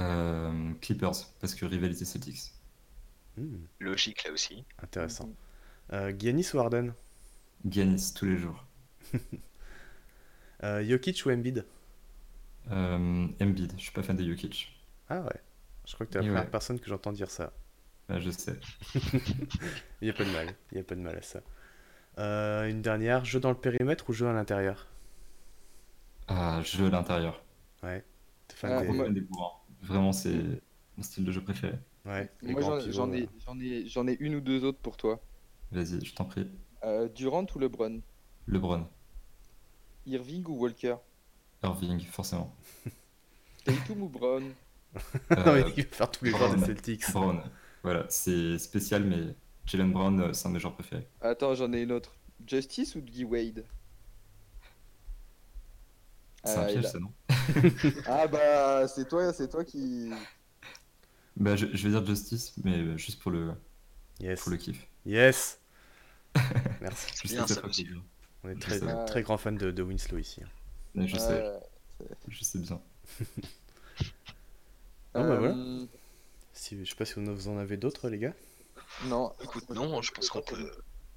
Euh, Clippers, parce que rivalité Celtics. Hmm, Logique là aussi. Intéressant. Euh, Giannis ou Harden? Giannis tous les jours. [LAUGHS] Euh, Jokic ou Embiid? Euh, Embiid, je suis pas fan de Jokic. Ah ouais, je crois que t'es la Et première ouais. personne que j'entends dire ça. Ouais, je sais. Il [LAUGHS] y a pas de mal, il y a pas de mal à ça. Euh, une dernière, jeu dans le périmètre ou jeu à l'intérieur? Ah, jeu à l'intérieur. Ouais. T'es fan Ah, des... Des bourrins. Vraiment, c'est mon style de jeu préféré. Ouais, moi j'en j'en euh. ai, j'en ai, j'en ai une ou deux autres pour toi. Vas-y, je t'en prie. Euh, Durant ou LeBron? LeBron, Irving ou Walker? Irving, forcément. [LAUGHS] Tatum ou Brown? [LAUGHS] Non, mais Euh, il va faire tous les joueurs des Brown. Celtics. Brown. Voilà, c'est spécial, mais Jalen Brown, c'est un de mes joueurs préférés. Attends, j'en ai une autre. Justice ou Guy Wade? C'est un piège, ça, non? Ah bah c'est toi, c'est toi qui. Bah, je, je vais dire Justice, mais juste pour le, Yes. pour le kiff. Yes. [LAUGHS] Merci. Bien, ça. On est très, très grand fan de, de Winslow ici. hein. Mais Je sais, je sais bien. [LAUGHS] Ah, bah, voilà. Euh, Si, je sais pas si vous en avez d'autres, les gars. Non. Écoute, non, je pense qu'on peut,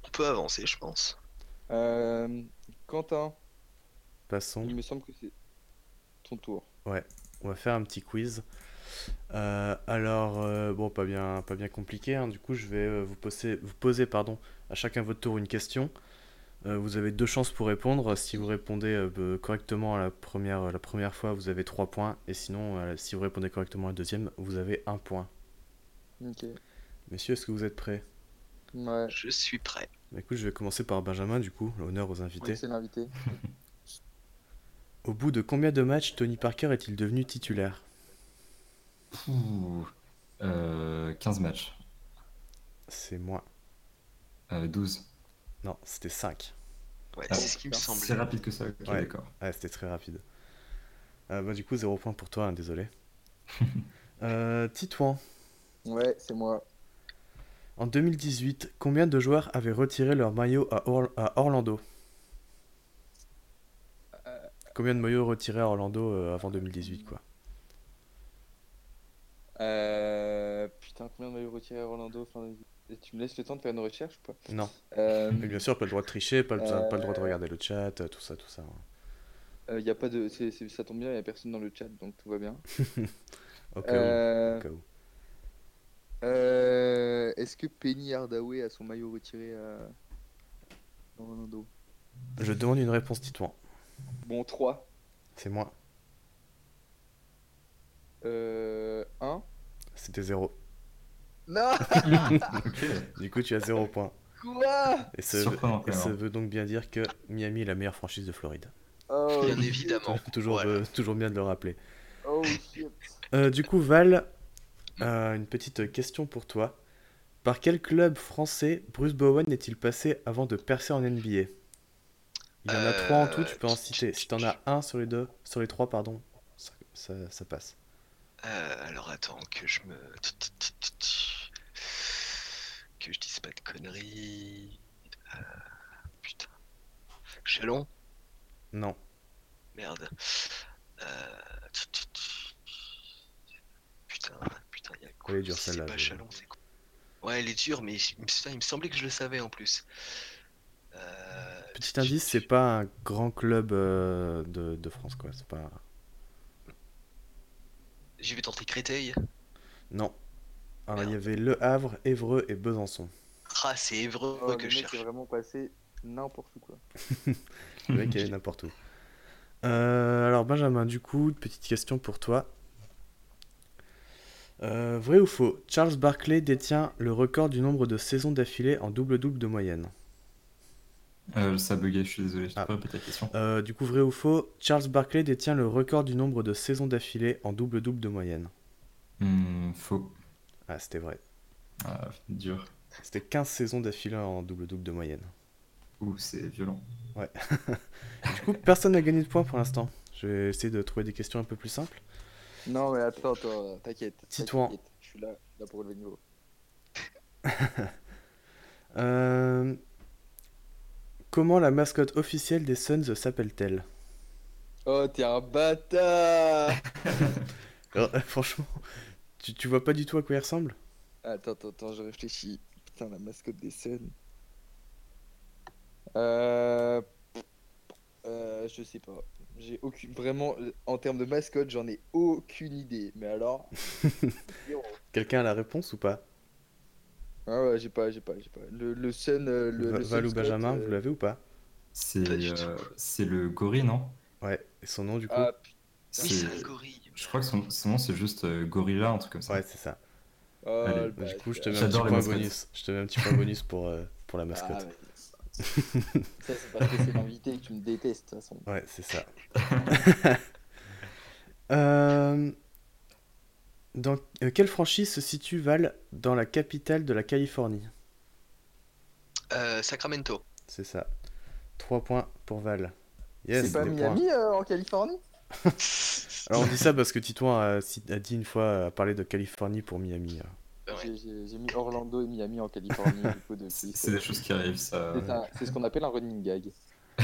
on peut avancer, je pense. Euh, Quentin, Passons. il me semble que c'est ton tour. On va faire un petit quiz. Euh, alors, euh, bon, pas bien, pas bien compliqué. hein. Du coup, je vais euh, vous poser, vous poser pardon, à chacun votre tour une question. Euh, vous avez deux chances pour répondre. Si vous répondez euh, correctement à la première, la première fois, vous avez trois points. Et sinon, euh, si vous répondez correctement à la deuxième, vous avez un point. Ok. Messieurs, est-ce que vous êtes prêts? Ouais. Je suis prêt. Bah, Écoute, je vais commencer par Benjamin, du coup, l'honneur aux invités. C'est l'invité. [LAUGHS] Au bout de combien de matchs Tony Parker est-il devenu titulaire? Ouh, euh, 15 matchs. C'est moi. Euh, 12. Non, c'était 5. Ouais, Ah, c'est ce qui me semblait. C'est rapide que ça, Ouais. d'accord. Ouais, c'était très rapide. Euh, bah, du coup, 0 point pour toi, hein, désolé. [LAUGHS] euh, Titouan, Ouais, c'est moi. en 2018, combien de joueurs avaient retiré leur maillot à, Or- à Orlando? Combien de maillots retirés à Orlando euh, avant 2018, quoi? Euh... Putain, combien de maillots retirés à Orlando fin Tu me laisses le temps de faire une recherche ou pas? Non. Euh, Mais bien sûr, pas le droit de tricher, pas le, pas le droit de Euh. regarder le chat, tout ça, tout ça. y a pas de... Ça tombe bien, il n'y a personne dans le chat, donc tout va bien. [LAUGHS] Au cas où, Est-ce que Penny Hardaway a son maillot retiré à Orlando? Je demande une réponse, Titouan. Bon, 3. C'est moi. Euh... 1 C'était 0. Non [LAUGHS] [LAUGHS] Ok, Du coup, tu as 0 point. Quoi? Et surprenant ça même. veut donc bien dire que Miami est la meilleure franchise de Floride. Oh, Bien évidemment. [LAUGHS] toujours, Voilà. euh, toujours bien de le rappeler. Oh shit. Euh, du coup, Val, euh, une petite question pour toi. Par quel club français Bruce Bowen est-il passé avant de percer en NBA Il y en a Euh, trois en tout, tu peux en citer. Si t'en as un sur les deux, sur les trois, pardon, ça, ça- ça passe. Euh, alors attends que je me. Que je dise pas de conneries. Euh, Putain. Chalon Non, Merde. Euh, Putain, putain, il y a quoi? C'est pas Chalon, c'est quoi? Ouais, elle est dure, mais il me semblait que je le savais en plus. Petit indice, c'est pas un grand club euh, de, de France, quoi. C'est pas. Je vais tenter Créteil. Non. Alors, il y avait Le Havre, Évreux et Besançon. Ah, c'est Évreux Oh, que le je mec est cherche. vraiment passé n'importe où quoi. [LAUGHS] Le mec est [LAUGHS] n'importe où. Euh, alors Benjamin, du coup, petite question pour toi. Euh, vrai ou faux Charles Barkley détient le record du nombre de saisons d'affilée en double-double de moyenne? Euh, ça bugué, je suis désolé, je Ah. répéter la question. Euh, du coup, vrai ou faux Charles Barkley détient le record du nombre de saisons d'affilée en double-double de moyenne. Hmm, faux. Ah, c'était vrai. Ah, dur. C'était 15 saisons d'affilée en double-double de moyenne. Ouh, c'est violent. [LAUGHS] Du coup, personne n'a gagné de points pour l'instant. Je vais essayer de trouver des questions un peu plus simples. Non mais attends, attends, t'inquiète. Titouan. t'inquiète, Je suis là, je suis là pour relever le niveau. [LAUGHS] Euh, Comment la mascotte officielle des Suns s'appelle-t-elle? Oh t'es un bâtard Alors, [LAUGHS] euh, Franchement, tu, tu vois pas du tout à quoi il ressemble? Attends, attends, attends, je réfléchis. Putain, la mascotte des Suns. Euh... euh... Je sais pas. J'ai aucune... Vraiment, en termes de mascotte, j'en ai aucune idée. Mais alors... [LAUGHS] Quelqu'un a la réponse ou pas? Ah ouais, j'ai pas, j'ai pas, j'ai pas. Le, le Sun... euh, Le, le Val ou Sun Benjamin, Scott, vous euh, l'avez ou pas? C'est euh, c'est le gorille, non? Ouais, et son nom du coup? Ah, putain. Oui, C'est- un gorille. Je crois que son, son nom c'est juste euh, Gorilla, un truc comme ça. Ouais, c'est ça. Oh, Allez, le Du coup, je te mets un petit point mascottes. bonus. Je te mets un petit point bonus pour, euh, pour la mascotte. Ah, ouais. ça, c'est parce que c'est l'invité et que tu me détestes, de toute façon. Ouais, c'est ça. [LAUGHS] [LAUGHS] Euh, Dans euh, quelle franchise se situe Val dans la capitale de la Californie? Euh, Sacramento. C'est ça. 3 points pour Val. Yes, c'est pas. Miami euh, en Californie? [LAUGHS] Alors on dit ça parce que Titouan a, dit une fois, a parlé de Californie pour Miami. Ouais. J'ai- mis Orlando et Miami en Californie. [LAUGHS] C'est des choses qui arrivent, ça. C'est ce qu'on appelle un running gag. [LAUGHS]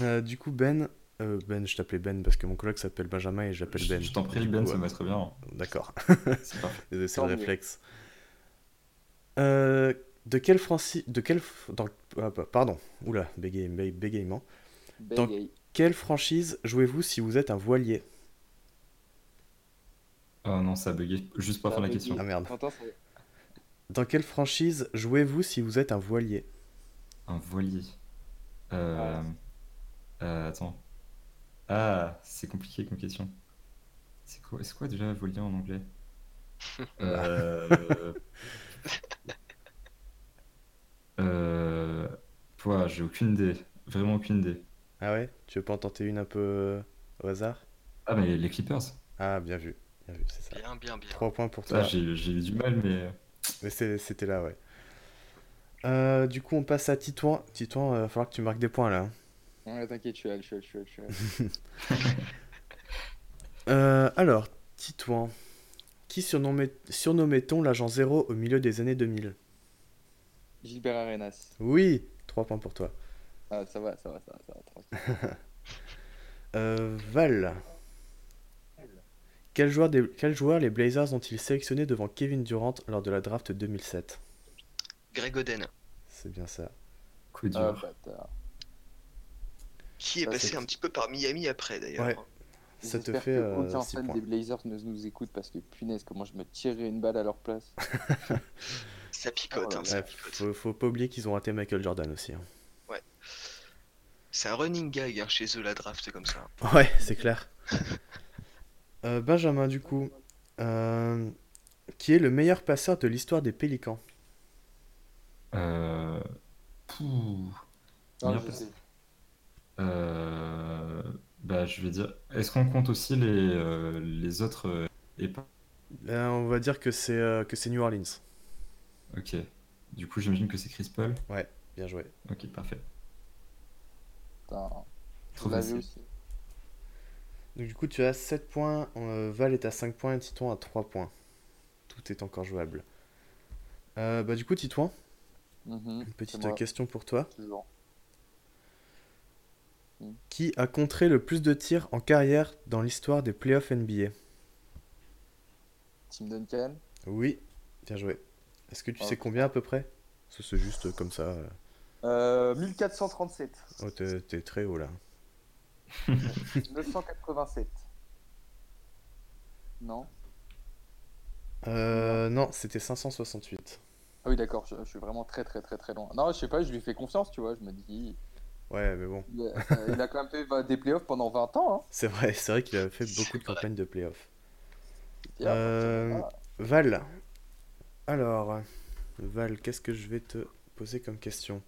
Euh, du coup, Ben, euh, Ben, je t'appelais Ben parce que mon collègue s'appelle Benjamin et j'appelle Ben. je t'en prie, Ben, ça va très bien. D'accord, [LAUGHS] C'est le mieux. réflexe. Euh, de quelle franchise, de quelle, f- dans, ah, bah, pardon, oula, bégaye- bé- bégaiement. Dans- Bégay. Quelle franchise jouez-vous si vous êtes un voilier? Oh non, ça a bugué. Juste pour faire la question. Ah merde. Dans quelle franchise jouez-vous si vous êtes un voilier? Un voilier. Euh... Ah. euh, attends. Ah, c'est compliqué comme question. C'est quoi, c'est quoi déjà en anglais [LAUGHS] Euh... euh... Pouah, j'ai aucune idée. Vraiment aucune idée. Ah ouais? Tu veux pas en tenter une un peu euh, au hasard? Ah, mais les Clippers. Ah, bien vu, bien vu, c'est ça. Bien, bien, bien. 3 points pour Ah, toi. j'ai j'ai eu du mal, mais. Mais c'est- c'était là, ouais. Euh, du coup, on passe à Titouan. Titouan, il va falloir que tu marques des points là. Ouais, t'inquiète, je suis là, je suis là, je suis là, je suis là. [LAUGHS] [LAUGHS] Euh, alors, Titouan. Qui surnommait- surnommait-on l'agent zéro au milieu des années 2000 Gilbert Arenas. Oui 3 points pour toi. Ah, ça va, ça va, ça va, ça va, tranquille. [LAUGHS] Euh, Val. Quel joueur, des- quel joueur les Blazers ont-ils sélectionné devant Kevin Durant lors de la draft 2007 Greg Oden, C'est bien ça. Coup dur. Ah, bâtard. Qui est Ça, passé un petit peu par Miami après d'ailleurs. Ouais. Ça te fait que aucun 6 fan points. des Blazers ne nous écoute parce que punaise, comment je me tirerais une balle à leur place. [LAUGHS] Ça picote, Oh là hein, ça Ouais, picote. faut, faut pas oublier qu'ils ont raté Michael Jordan aussi. hein. C'est un running gag hein, chez eux la draft, c'est comme ça. Ouais, c'est clair. [LAUGHS] Euh, Benjamin, du coup, euh, qui est le meilleur passeur de l'histoire des Pélicans? Euh... pouh. Ah, Meilleur je sais. Euh, bah, je vais dire. Est-ce qu'on compte aussi les, euh, les autres euh, épargnes Là, on va dire que c'est euh, que c'est New Orleans. Ok. Du coup, j'imagine que c'est Chris Paul? Bien joué. Ok, parfait. Trop facile. aussi. Donc, du coup, tu as 7 points, euh, Val est à 5 points et Titouan à 3 points. Tout est encore jouable. Euh, bah, du coup, Titouan, Mhm, une petite question pour toi. toujours. Qui a contré le plus de tirs en carrière dans l'histoire des playoffs NBA Tim Duncan. Oui, bien joué. Est-ce que tu Oh. sais combien à peu près? Ça, C'est juste comme ça. euh. Euh, 1437. Oh, t'es t'es très haut là. [LAUGHS] 987. Non Euh, non, c'était 568. Ah oui, d'accord, je, je suis vraiment très très très très loin. Non, je sais pas, je lui fais confiance, tu vois. Je me dis, Ouais, mais bon. il a, euh, il a quand même fait des playoffs pendant 20 ans. Hein. C'est vrai, c'est vrai qu'il a fait [LAUGHS] beaucoup de campagnes de playoffs. Euh, Val. Alors, Val, qu'est-ce que je vais te poser comme question?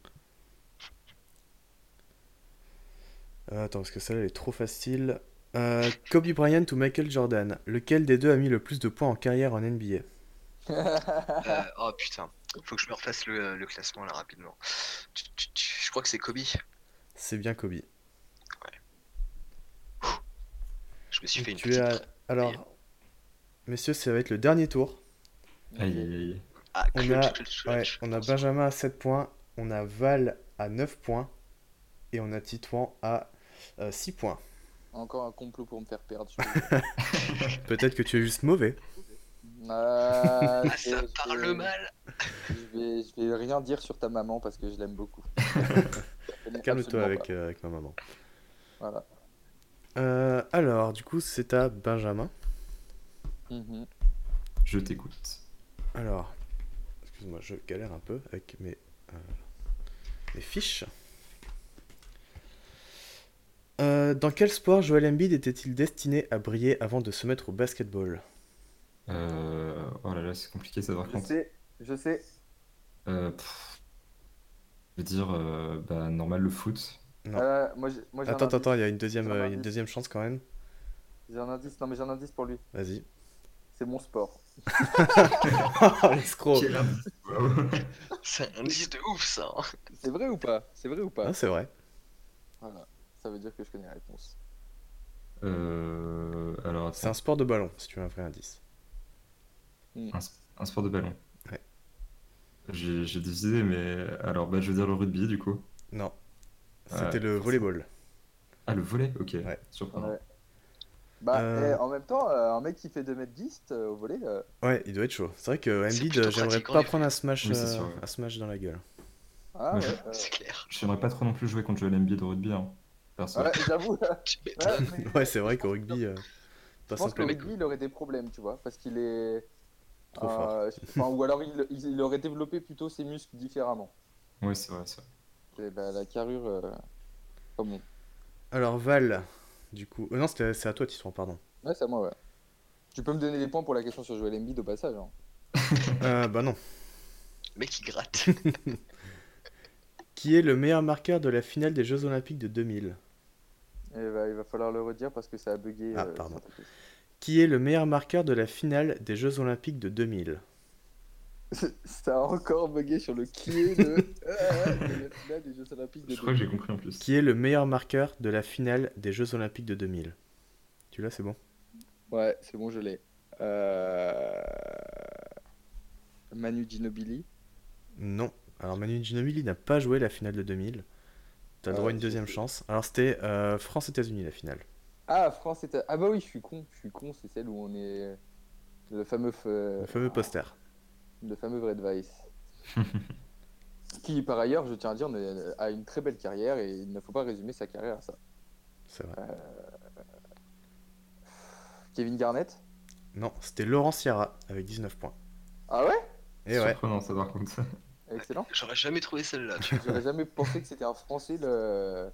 Euh, Attends, parce que celle-là elle est trop facile. Euh, Kobe Bryant ou Michael Jordan? Lequel des deux a mis le plus de points en carrière en NBA [LAUGHS] Euh, oh putain, faut que je me refasse le, le classement là rapidement. Je crois que c'est Kobe. C'est bien Kobe. Je me suis Donc fait une tu petite. as- Alors, messieurs, ça va être le dernier tour. Aïe, aïe, aïe. Ah, On a, ouais, on a Benjamin à 7 points, on a Val à 9 points et on a Titouan à euh, 6 points. Encore un complot pour me faire perdre. [LAUGHS] Peut-être que tu es juste mauvais. [LAUGHS] Ah, Ah, je ça vais- je parle vais- mal. Je vais, je vais rien dire sur ta maman parce que je l'aime beaucoup. [LAUGHS] Calme-toi avec, euh, avec ma maman. Voilà. Euh, alors, du coup, c'est à Benjamin. Mhm. Je t'écoute. Alors, excuse-moi, je galère un peu avec mes, euh, mes fiches. Euh, dans quel sport Joel Embiid était-il destiné à briller avant de se mettre au basketball? Euh, Oh là là, c'est compliqué ça par Je sais, je sais. Euh, pff, je vais dire, euh, bah, normal, le foot. Non. Euh, moi, moi, Attends, attends, attends, il y a une deuxième, euh, une deuxième chance quand même. J'ai un indice. Non, mais j'ai un indice pour lui. Vas-y. C'est mon sport. [LAUGHS] [LAUGHS] Oh, l'escroc. C'est un indice de ouf ça. C'est vrai ou pas? C'est vrai ou pas? Ah, c'est vrai. Voilà. Ça veut dire que je connais la réponse. Euh, alors, C'est un sport de ballon, si tu veux un vrai indice. un, s- un sport de ballon. J'ai des idées, mais alors, bah, je veux dire le rugby, du coup. Non. Ouais, C'était le forcément. volleyball. Ah, le volet Ok, Ouais. surprenant. Ouais. Bah, Euh. eh, en même temps, euh, un mec qui fait 2m10 euh, au volet. euh, Ouais, il doit être chaud. C'est vrai que Embiid, euh, j'aimerais pas prendre un smash, Oui, c'est euh, sûr, ouais. un smash dans la gueule. Ah Ouais, ouais. je- euh, C'est clair. J'aimerais pas trop non plus jouer contre Joel Embiid au rugby, hein, perso. Ouais, j'avoue. [LAUGHS] Ouais, mais c'est vrai qu'au rugby, euh, je pense qu'au avec rugby, il aurait des problèmes, tu vois, parce qu'il est. Trop fort. euh, [LAUGHS] enfin, ou alors il, il- il aurait développé plutôt ses muscles différemment. Ouais, c'est vrai, c'est vrai. Et bah, la carrure. euh, Pas bon. Alors, Val, du coup. euh, non, c'était- c'est à toi, Titouan, pardon. Ouais, c'est à moi, ouais. Tu peux me donner les points pour la question sur Joel Embiid au passage. hein. [LAUGHS] Euh, bah non. Le mec il gratte. [LAUGHS] Qui est le meilleur marqueur de la finale des Jeux Olympiques de 2000 Et bah, il va falloir le redire parce que ça a bugué. Ah, euh, pardon. Qui est le meilleur marqueur de la finale des Jeux Olympiques de 2000 [LAUGHS] ça a encore bugué sur le qui est le. [LAUGHS] euh, de la finale des Jeux Olympiques de Je crois que j'ai 2000. compris en plus. Qui est le meilleur marqueur de la finale des Jeux Olympiques de 2000 Tu l'as, c'est bon? Ouais, c'est bon, je l'ai. Euh... Manu Ginobili? Non. Alors Manu Ginobili n'a pas joué la finale de 2000. T'as Ah, droit à une c'est- deuxième c'est- chance. Alors c'était euh, France-États-Unis la finale. Ah, France était. Ah bah oui, je suis con. Je suis con, c'est celle où on est. Le fameux. f- Le fameux poster. Le fameux Red Vice. [LAUGHS] Qui, par ailleurs, je tiens à dire, ne- a une très belle carrière et il ne faut pas résumer sa carrière à ça. C'est vrai. Kevin Garnett? Non, c'était Laurent Sierra avec 19 points. Ah ouais? Et ouais. Surprenant, ça, par contre. Excellent. J'aurais jamais trouvé celle-là. tu [LAUGHS] vois. J'aurais jamais pensé que c'était un Français le,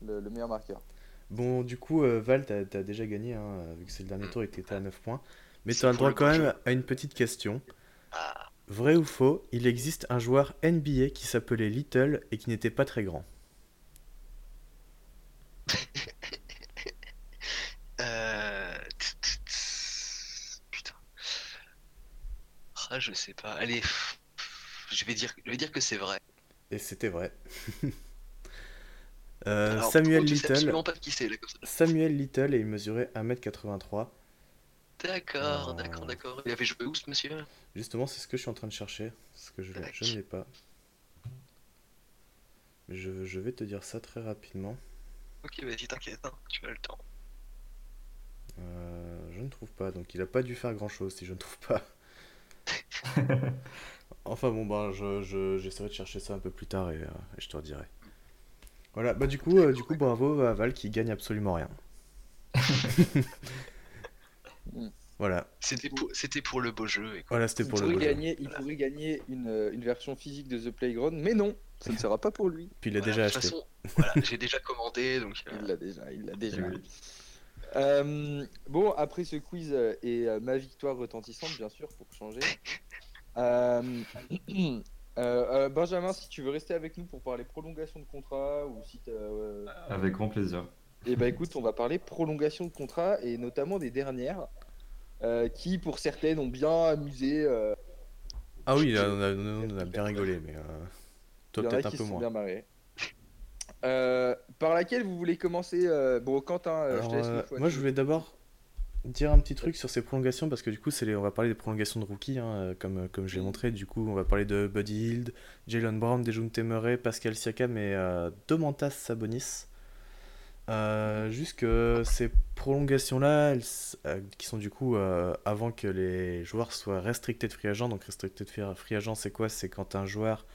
le, le meilleur marqueur. Bon, du coup, euh, Val, t'as as déjà gagné, hein, vu que c'est le dernier tour et que t'étais à 9 points. Mais C'est tu as le droit quand même à une petite question. Ah, Vrai ou faux, il existe un joueur NBA qui s'appelait Little et qui n'était pas très grand. [LAUGHS] euh... Putain. Ah, je sais pas. Allez, je vais dire, je vais dire que c'est vrai. Et c'était vrai. [LAUGHS] Euh, Alors, Samuel Little. absolument pas de qui c'est là comme ça. Samuel Little et il mesurait 1m83. D'accord, Oh. d'accord, d'accord. Il avait joué où ce monsieur? Justement, c'est ce que je suis en train de chercher. Ce que je, ne l'ai pas. Mais Je, je vais te dire ça très rapidement. Ok, vas-y, t'inquiète, hein, tu as le temps. Euh, je ne trouve pas, donc il a pas dû faire grand chose si je ne trouve pas. [LAUGHS] Enfin bon, bah, je, je- j'essaierai de chercher ça un peu plus tard et, euh, et je te redirai. Voilà, bah du coup, euh, du coup bravo à Val qui gagne absolument rien. [LAUGHS] voilà, C'était pour, c'était pour le beau jeu. écoute. voilà, c'était Il pour le pourrait beau jeu. gagner, il pourrait gagner une, euh, une version physique de The Playground, mais non, ce ne sera pas pour lui. Puis il l'a Voilà, déjà de toute acheté. façon, voilà, j'ai déjà commandé, donc euh, Il l'a déjà, il l'a déjà. Oui. Euh, bon, après ce quiz et euh, ma victoire retentissante, bien sûr, pour changer. Euh, [CLEARS THROAT] euh, euh, Benjamin, si tu veux rester avec nous pour parler prolongation de contrat ou si euh, Avec grand plaisir. Eh ben écoute, on va parler prolongation de contrat et notamment des dernières qui, pour certaines, ont bien amusé. Ah oui, là, on a, on a bien rigolé, mais toi peut-être un peu moins. bien marrés. Euh, par laquelle vous voulez commencer Bon, Quentin, euh, je te laisse moi, je voulais d'abord dire un petit truc sur ces prolongations parce que du coup, les... on va parler des prolongations de rookies, hein, euh, comme, comme je l'ai montré. Du coup, on va parler de Buddy Hield, Jalen Brown, Dejounte Murray, Pascal Siakam et euh, Domantas Sabonis. Euh, juste que ces prolongations-là, euh, qui sont du coup euh, avant que les joueurs soient restricted free agent. Donc, restricted free free agent, c'est quoi? C'est quand un joueur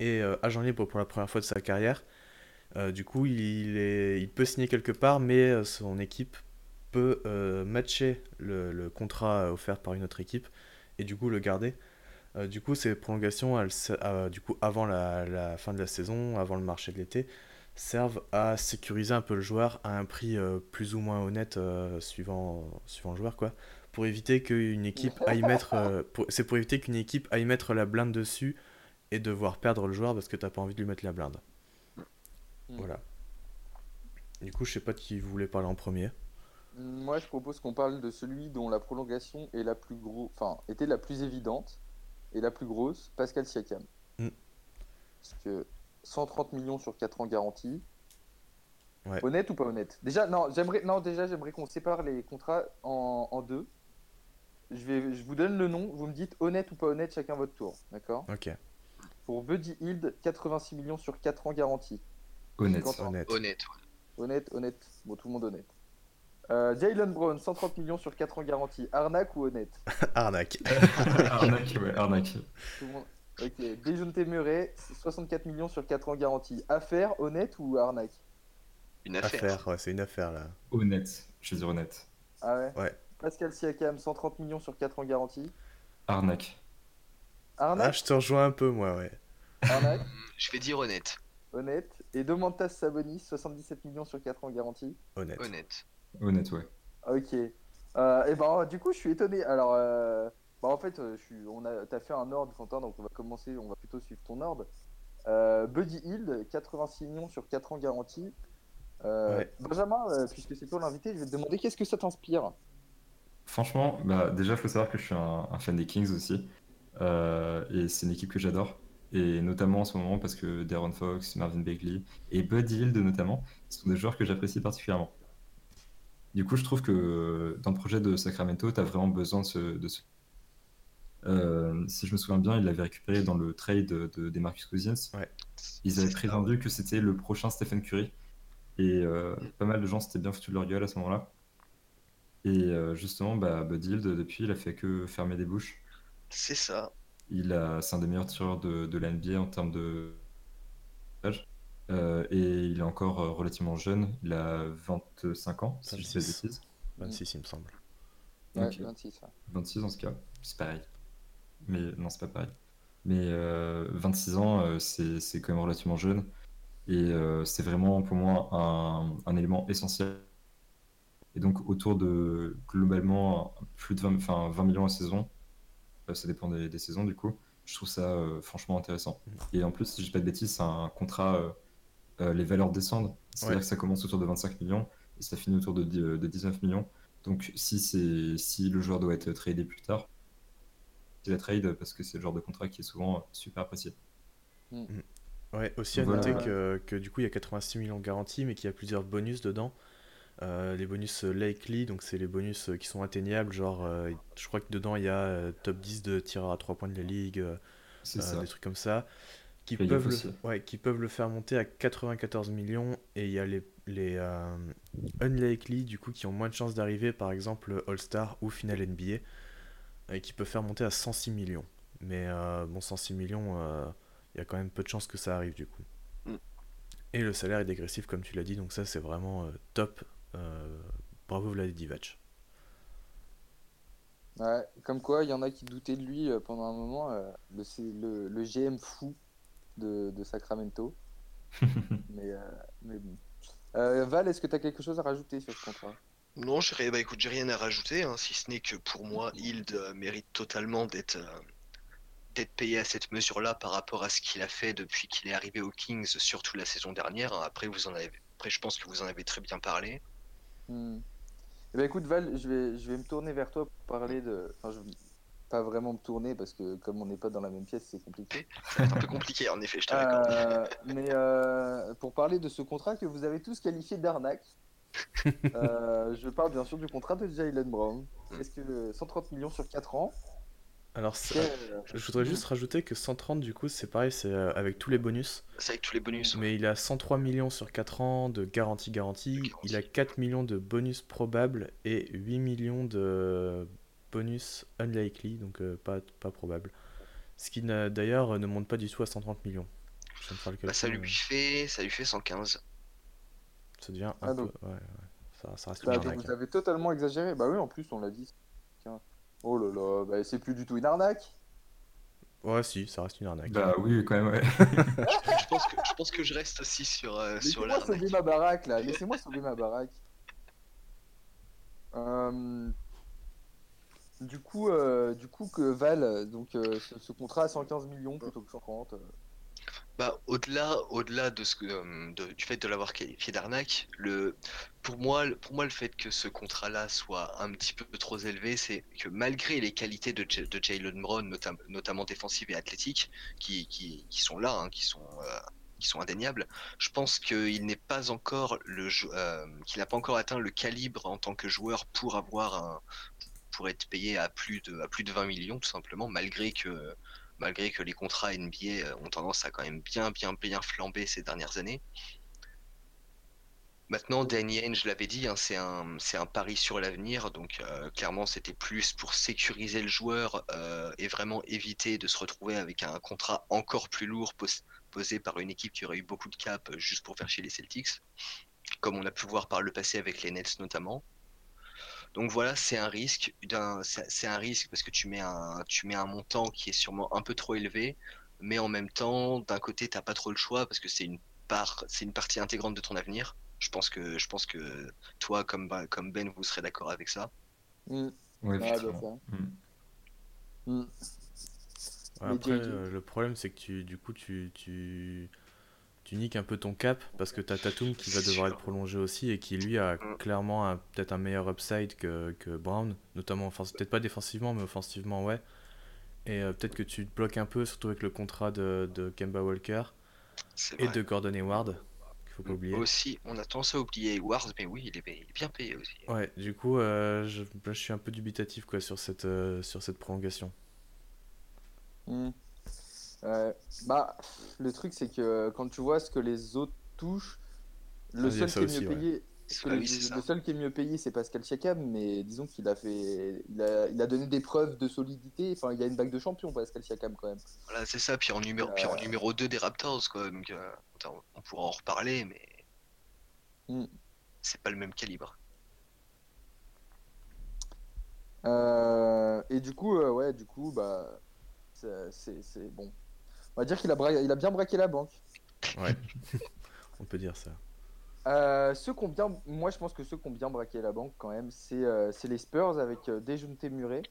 est euh, agent libre pour la première fois de sa carrière. Euh, du coup, il, est, il peut signer quelque part, mais euh, son équipe peut euh, matcher le, le contrat offert par une autre équipe et du coup le garder. Euh, du coup, ces prolongations, elles, euh, du coup, avant la, la fin de la saison, avant le marché de l'été, servent à sécuriser un peu le joueur à un prix plus ou moins honnête suivant, suivant le joueur, quoi. Pour éviter qu'une équipe aille mettre, c'est pour éviter qu'une équipe aille mettre la blinde dessus et devoir perdre le joueur parce que t'as pas envie de lui mettre la blinde. Mm. Voilà. Du coup, je sais pas qui voulait parler en premier. Moi, je propose qu'on parle de celui dont la prolongation est la plus gros, enfin, était la plus évidente et la plus grosse, Pascal Siakam. Mm. Parce que 130 millions sur 4 ans garantis. Ouais. Honnête ou pas honnête? Déjà, non, j'aimerais, non, déjà, j'aimerais qu'on sépare les contrats en, en deux. Je, vais, je vous donne le nom, vous me dites honnête ou pas honnête, chacun votre tour. D'accord? Ok, Pour Buddy Hield, 86 millions sur 4 ans garantis. Honnête. Honnête. Honnête. Honnête, honnête. Bon, tout le monde honnête. Euh, Jalen Brown, 130 millions sur 4 ans garantis. Arnaque ou honnête? [LAUGHS] Arnaque. [LAUGHS] arnaque, ouais, arnaque. Tout le monde- Ok. Dejounte Murray, 64 millions sur 4 ans garantis. Affaire, honnête ou arnaque? Une affaire. Affaire, ouais, c'est une affaire là. Honnête. Je dire honnête. Ah ouais? Ouais. Pascal Siakam, 130 millions sur 4 ans garantis. Arnaque. Ah, Arnaque je te rejoins un peu, moi, ouais. Arnaque? [LAUGHS] Je vais dire honnête. Honnête. Et Domantas Sabonis, 77 millions sur 4 ans garantis. Honnête. Honnête. Honnête, ouais. Ok. Euh, et ben du coup je suis étonné. Alors euh, bah, en fait euh, je suis, on a, t'as fait un ordre Quentin donc on va commencer, on va plutôt suivre ton ordre. Euh, Buddy Hield, 86 millions sur 4 ans garantis. Euh, Ouais. Benjamin, euh, puisque c'est toi l'invité, je vais te demander qu'est-ce que ça t'inspire? Franchement, bah, déjà, il faut savoir que je suis un, un fan des Kings aussi. Euh, et c'est une équipe que j'adore. Et notamment en ce moment parce que Darren Fox, Marvin Bagley et Bud Hield notamment sont des joueurs que j'apprécie particulièrement. Du coup, je trouve que dans le projet de Sacramento, tu as vraiment besoin de ce. de ce- Euh, si je me souviens bien, il l'avait récupéré dans le trade de, de- des Marcus Cousins. Ouais. Ils avaient prétendu que c'était le prochain Stephen Curry. Et euh, pas mal de gens s'étaient bien foutus de leur gueule à ce moment-là. Et euh, justement, bah, Bud Hield, depuis, il a fait que fermer des bouches. C'est ça. Il a, c'est un des meilleurs tireurs de, de la NBA en termes de. Euh, et il est encore euh, relativement jeune. Il a 25 ans, si je dis pas de 26. bêtises. 26, il me semble. Ouais, Ok. 26. ouais. 26 dans ce cas, c'est pareil. Mais non, c'est pas pareil. Mais euh, 26 ans, euh, c'est c'est quand même relativement jeune. Et euh, c'est vraiment pour moi un, un élément essentiel. Et donc autour de globalement plus de 20, enfin, 20 millions à saison, euh, ça dépend des, des saisons du coup, je trouve ça euh, franchement intéressant. Et en plus, si je dis pas de bêtises, c'est un contrat, euh, euh, les valeurs descendent. C'est-à-dire Ouais. que ça commence autour de 25 millions et ça finit autour de, dix- euh, de 19 millions. Donc si, c'est, si le joueur doit être tradé plus tard, c'est la trade parce que c'est le genre de contrat qui est souvent super apprécié. Ouais, aussi à Voilà. noter que, que du coup il y a 86 millions garantis, mais qu'il y a plusieurs bonus dedans. Euh, les bonus euh, likely, donc c'est les bonus euh, qui sont atteignables, genre euh, je crois que dedans il y a euh, top 10 de tireurs à 3 points de la ligue, euh, euh, des trucs comme ça, qui peuvent, le, ouais, qui peuvent le faire monter à 94 millions, et il y a les, les euh, unlikely, du coup qui ont moins de chances d'arriver, par exemple All-Star ou Final NBA, et qui peuvent faire monter à 106 millions. Mais euh, bon, 106 millions, euh, il y a quand même peu de chances que ça arrive du coup. Mm. Et le salaire est dégressif, comme tu l'as dit, donc ça c'est vraiment euh, top. Euh, bravo Vlad Divac. Ouais, comme quoi, il y en a qui doutaient de lui euh, pendant un moment. euh, le, le GM fou de, de Sacramento. [LAUGHS] mais, euh, mais bon. Euh, Val, est-ce que tu as quelque chose à rajouter sur ce contrat? Non, j'ai bah, écoute, j'ai rien à rajouter, hein, si ce n'est que pour moi, Hild euh, mérite totalement d'être euh, d'être payé à cette mesure-là par rapport à ce qu'il a fait depuis qu'il est arrivé aux Kings, surtout la saison dernière. hein. Après, vous en avez, après, je pense que vous en avez très bien parlé. Hmm. Eh ben écoute Val, je vais, je vais me tourner vers toi pour parler de... Enfin, je pas vraiment me tourner parce que comme on n'est pas dans la même pièce, c'est compliqué. [LAUGHS] Être un peu compliqué, en effet, je te. Euh, mais euh, pour parler de ce contrat que vous avez tous qualifié d'arnaque, [LAUGHS] euh, je parle bien sûr du contrat de Jalen Brown. Est-ce que 130 millions sur 4 ans Alors, ça- je voudrais juste rajouter que 130 du coup c'est pareil, c'est euh, avec tous les bonus. C'est avec tous les bonus. ouais. Mais il a 103 millions sur 4 ans de garantie garantie. De garantie. Il a 4 millions de bonus probables et 8 millions de bonus unlikely, donc euh, pas, pas probable. Ce qui n'a- d'ailleurs ne monte pas du tout à 130 millions. Je faire Bah, ça calcul, lui euh, fait, ça lui fait 115. ça devient un Ah, peu. donc- ouais, ouais. Ça, ça reste Bah, arnaque, vous hein. avez totalement exagéré. Bah oui, en plus on l'a dit. Oh là là, bah, c'est plus du tout une arnaque. Ouais, si, ça reste une arnaque. Bah oui, quand même, ouais. [LAUGHS] Je pense que, je pense que je reste aussi sur, euh, sur Laissez-moi sauver l'arnaque. ma baraque là, laissez-moi sauver ma baraque. Euh, du coup, euh, du coup que Val, donc ce, ce, contrat à 115 millions plutôt que 130. Bah, au-delà, au-delà de ce euh, du fait de l'avoir qualifié d'arnaque, le, pour moi, pour moi, le fait que ce contrat-là soit un petit peu trop élevé, c'est que malgré les qualités de, de Jalen Brown, notamment défensives et athlétiques, qui, qui, sont là, hein, qui sont euh, qui sont indéniables, je pense qu'il n'est pas encore le euh, qu'il n'a pas encore atteint le calibre en tant que joueur pour avoir un pour être payé à plus de à plus de 20 millions tout simplement, malgré que malgré que les contrats NBA euh, ont tendance à quand même bien, bien, bien flamber ces dernières années. Maintenant, Danny Ainge, je l'avais dit, hein, c'est un, un, pari sur l'avenir. Donc, euh, clairement, c'était plus pour sécuriser le joueur euh, et vraiment éviter de se retrouver avec un contrat encore plus lourd posé par une équipe qui aurait eu beaucoup de cap juste pour faire chier les Celtics, comme on a pu voir par le passé avec les Nets notamment. Donc voilà, c'est un risque. C'est un risque parce que tu mets un, tu mets un montant qui est sûrement un peu trop élevé, mais en même temps, d'un côté, t'as pas trop le choix parce que c'est une part, c'est une partie intégrante de ton avenir. Je pense que, je pense que toi, comme, comme Ben, vous serez d'accord avec ça. Mm. Oui, bah, mm. Mm. après, euh, le problème, c'est que tu, du coup, tu, tu tu niques un peu ton cap parce que t'as Tatum qui va devoir être prolongé aussi et qui lui a mm. clairement peut-être un meilleur upside que, que Brown, notamment, peut-être pas défensivement mais offensivement ouais. Et euh, peut-être que tu te bloques un peu, surtout avec le contrat de, de Kemba Walker et de Gordon Hayward, qu'il faut pas mm. oublier. Aussi, on a tendance à oublier Hayward, mais oui, il est, bien payé aussi. Ouais, du coup, euh, je, je, suis un peu dubitatif quoi, sur, cette, euh, sur cette prolongation. Mm bah, le truc, c'est que quand tu vois ce que les autres touchent, le seul qui est mieux payé. le, seul qui est mieux payé, c'est Pascal Siakam, mais disons qu'il a fait, il a, il a, donné des preuves de solidité. Enfin, il a une bague de champion, Pascal Siakam, quand même. Voilà, c'est ça. Puis en numéro, puis en euh. numéro 2 des Raptors, quoi. Donc, euh, on pourra en reparler, mais hmm. c'est pas le même calibre. Euh, et du coup, ouais, du coup, bah, c'est bon. On va dire qu'il a, il a bien braqué la banque. Ouais, [LAUGHS] on peut dire ça. Euh, ceux qui bien, moi je pense que ceux qui ont bien braqué la banque quand même, c'est euh, les Spurs avec euh, Dejounte Murray.